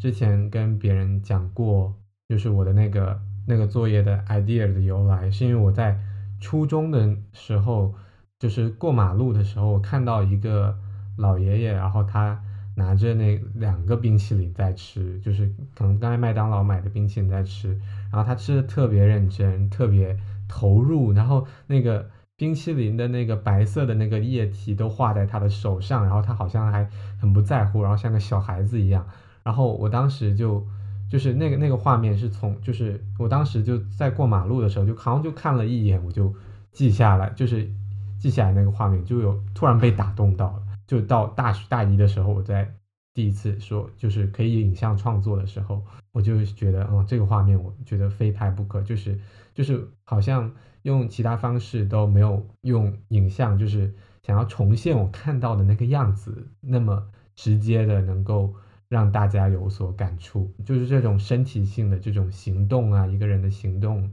之前跟别人讲过，就是我的那个那个作业的 idea 的由来，是因为我在初中的时候，就是过马路的时候，我看到一个老爷爷，然后他拿着那两个冰淇淋在吃，就是可能刚才麦当劳买的冰淇淋在吃，然后他吃的特别认真，特别投入，然后那个。冰淇淋的那个白色的那个液体都画在他的手上，然后他好像还很不在乎，然后像个小孩子一样。然后我当时就就是那个那个画面是从就是我当时就在过马路的时候就好像就看了一眼，我就记下来，就是记下来那个画面就有突然被打动到了。就到大学大一的时候，我在第一次说就是可以影像创作的时候，我就觉得嗯这个画面我觉得非拍不可，就是就是好像。用其他方式都没有用影像，就是想要重现我看到的那个样子，那么直接的能够让大家有所感触，就是这种身体性的这种行动啊，一个人的行动，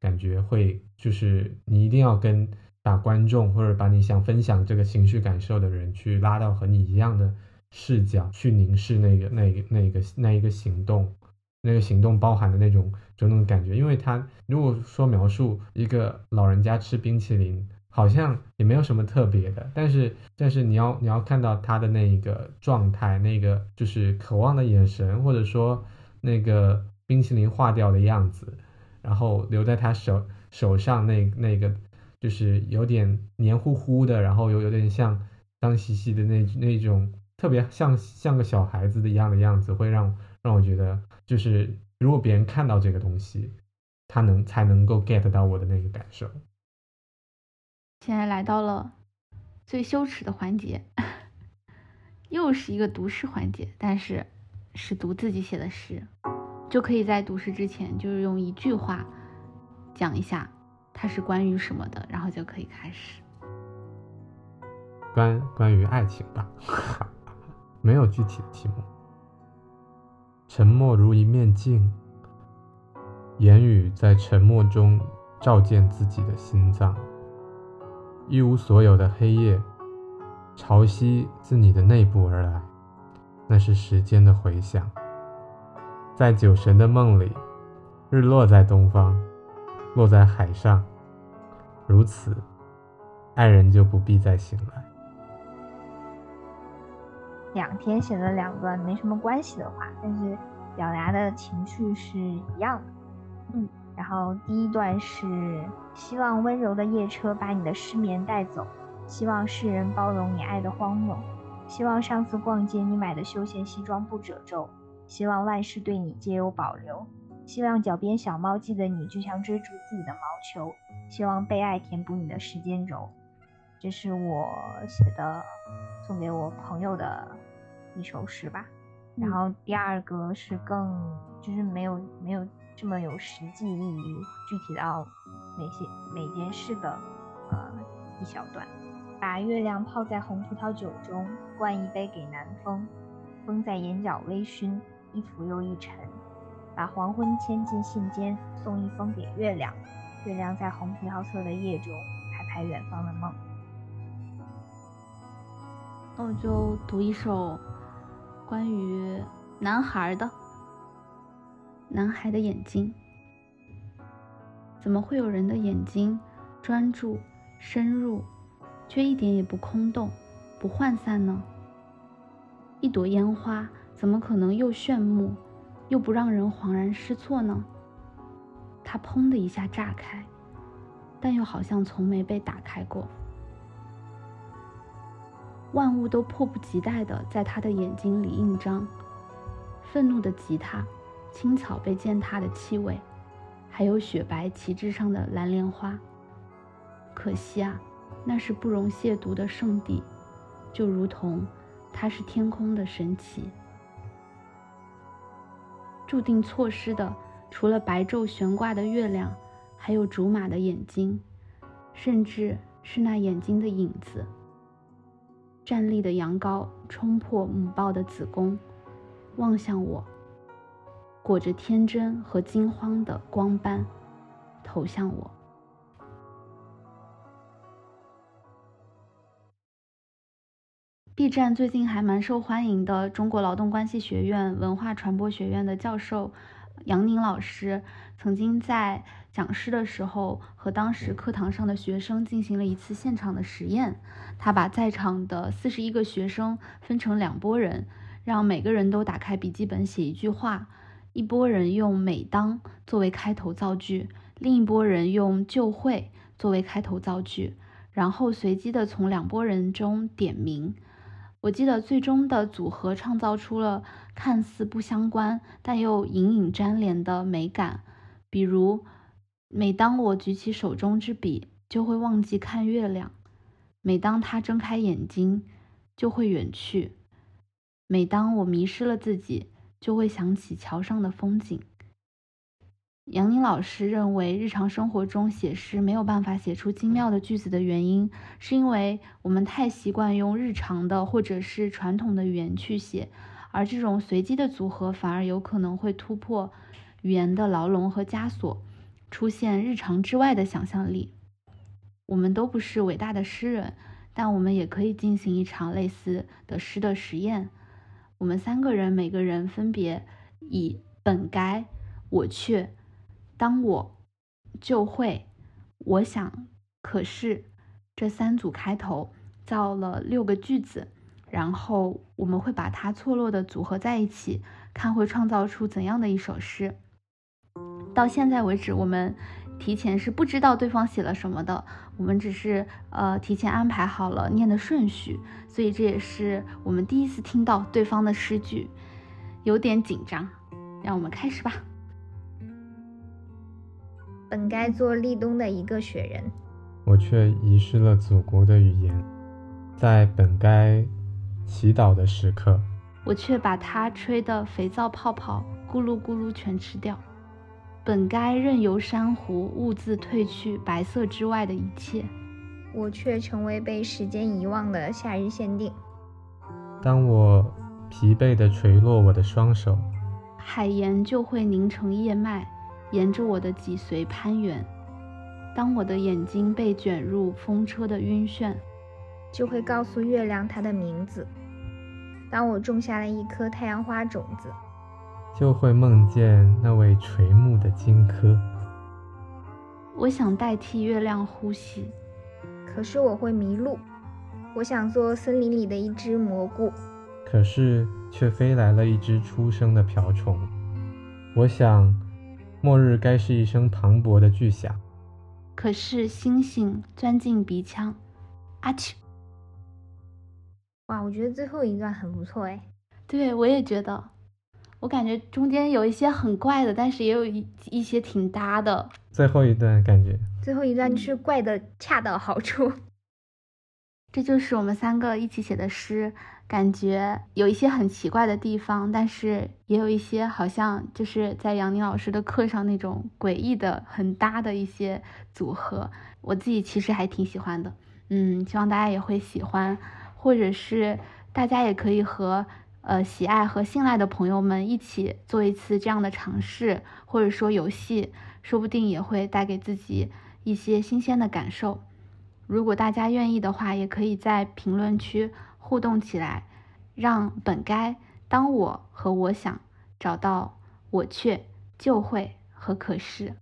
感觉会就是你一定要跟把观众或者把你想分享这个情绪感受的人去拉到和你一样的视角去凝视那个那个那个那一个行动。那个行动包含的那种种种感觉，因为他如果说描述一个老人家吃冰淇淋，好像也没有什么特别的，但是但是你要你要看到他的那一个状态，那个就是渴望的眼神，或者说那个冰淇淋化掉的样子，然后留在他手手上那那个就是有点黏糊糊的，然后有有点像脏兮兮的那那种特别像像个小孩子的一样的样子，会让让我觉得。就是如果别人看到这个东西，他能才能够 get 到我的那个感受。现在来到了最羞耻的环节，又是一个读诗环节，但是是读自己写的诗，就可以在读诗之前，就是用一句话讲一下它是关于什么的，然后就可以开始。关关于爱情吧，没有具体的题目。沉默如一面镜，言语在沉默中照见自己的心脏。一无所有的黑夜，潮汐自你的内部而来，那是时间的回响。在酒神的梦里，日落在东方，落在海上，如此爱人就不必再醒来。两天写了两段没什么关系的话，但是表达的情绪是一样的。嗯，然后第一段是希望温柔的夜车把你的失眠带走，希望世人包容你爱的荒谬，希望上次逛街你买的休闲西装不褶皱，希望万事对你皆有保留，希望脚边小猫记得你就像追逐自己的毛球，希望被爱填补你的时间轴。这是我写的，送给我朋友的一首诗吧。然后第二个是更就是没有没有这么有实际意义，具体到每些每件事的呃一小段。把月亮泡在红葡萄酒中，灌一杯给南风，风在眼角微醺，一浮又一沉。把黄昏牵进信笺，送一封给月亮，月亮在红葡萄色的夜中拍拍远方的梦。那我就读一首关于男孩的。男孩的眼睛，怎么会有人的眼睛专注、深入，却一点也不空洞、不涣散呢？一朵烟花怎么可能又炫目，又不让人恍然失措呢？它砰的一下炸开，但又好像从没被打开过。万物都迫不及待地在他的眼睛里印章：愤怒的吉他，青草被践踏的气味，还有雪白旗帜上的蓝莲花。可惜啊，那是不容亵渎的圣地，就如同它是天空的神奇。注定错失的，除了白昼悬挂的月亮，还有竹马的眼睛，甚至是那眼睛的影子。站立的羊羔冲破母豹的子宫，望向我，裹着天真和惊慌的光斑，投向我。B 站最近还蛮受欢迎的中国劳动关系学院文化传播学院的教授杨宁老师，曾经在讲师的时候和当时课堂上的学生进行了一次现场的实验。他把在场的四十一个学生分成两拨人，让每个人都打开笔记本写一句话。一拨人用“每当”作为开头造句，另一拨人用“就会”作为开头造句，然后随机的从两拨人中点名。我记得最终的组合创造出了看似不相关但又隐隐粘连的美感，比如，每当我举起手中之笔，就会忘记看月亮；每当他睁开眼睛，就会远去；每当我迷失了自己，就会想起桥上的风景。杨宁老师认为，日常生活中写诗没有办法写出精妙的句子的原因，是因为我们太习惯用日常的或者是传统的语言去写，而这种随机的组合反而有可能会突破语言的牢笼和枷锁，出现日常之外的想象力。我们都不是伟大的诗人，但我们也可以进行一场类似的诗的实验。我们三个人，每个人分别以本该、我却。当我就会，我想，可是这三组开头造了六个句子，然后我们会把它错落的组合在一起，看会创造出怎样的一首诗。到现在为止，我们提前是不知道对方写了什么的，我们只是呃提前安排好了念的顺序，所以这也是我们第一次听到对方的诗句，有点紧张。让我们开始吧。本该做立冬的一个雪人，我却遗失了祖国的语言。在本该祈祷的时刻，我却把它吹得肥皂泡泡咕噜咕噜全吃掉。本该任由珊瑚兀自褪去白色之外的一切，我却成为被时间遗忘的夏日限定。当我疲惫地垂落我的双手，海盐就会凝成叶脉。沿着我的脊髓攀援，当我的眼睛被卷入风车的晕眩，就会告诉月亮它的名字。当我种下了一颗太阳花种子，就会梦见那位垂暮的荆轲。我想代替月亮呼吸，可是我会迷路。我想做森林里的一只蘑菇，可是却飞来了一只出生的瓢虫。我想，末日该是一声磅礴的巨响。可是星星钻进鼻腔，阿嚏！哇，我觉得最后一段很不错哎。对，我也觉得。我感觉中间有一些很怪的，但是也有一一些挺搭的。最后一段感觉，最后一段就是怪的恰到好处。这就是我们三个一起写的诗，感觉有一些很奇怪的地方，但是也有一些好像就是在杨宁老师的课上那种诡异的、很搭的一些组合。我自己其实还挺喜欢的，嗯，希望大家也会喜欢，或者是大家也可以和呃喜爱和信赖的朋友们一起做一次这样的尝试，或者说游戏，说不定也会带给自己一些新鲜的感受。如果大家愿意的话，也可以在评论区互动起来，让本该当我和我想找到我却就会和可是。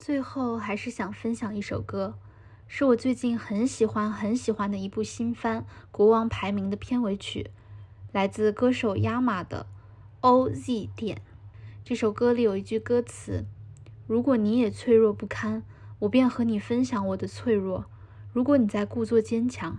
最后还是想分享一首歌，是我最近很喜欢很喜欢的一部新番《国王排名》的片尾曲，来自歌手亚马的 OZ 点。这首歌里有一句歌词：“如果你也脆弱不堪。”我便和你分享我的脆弱。如果你在故作坚强，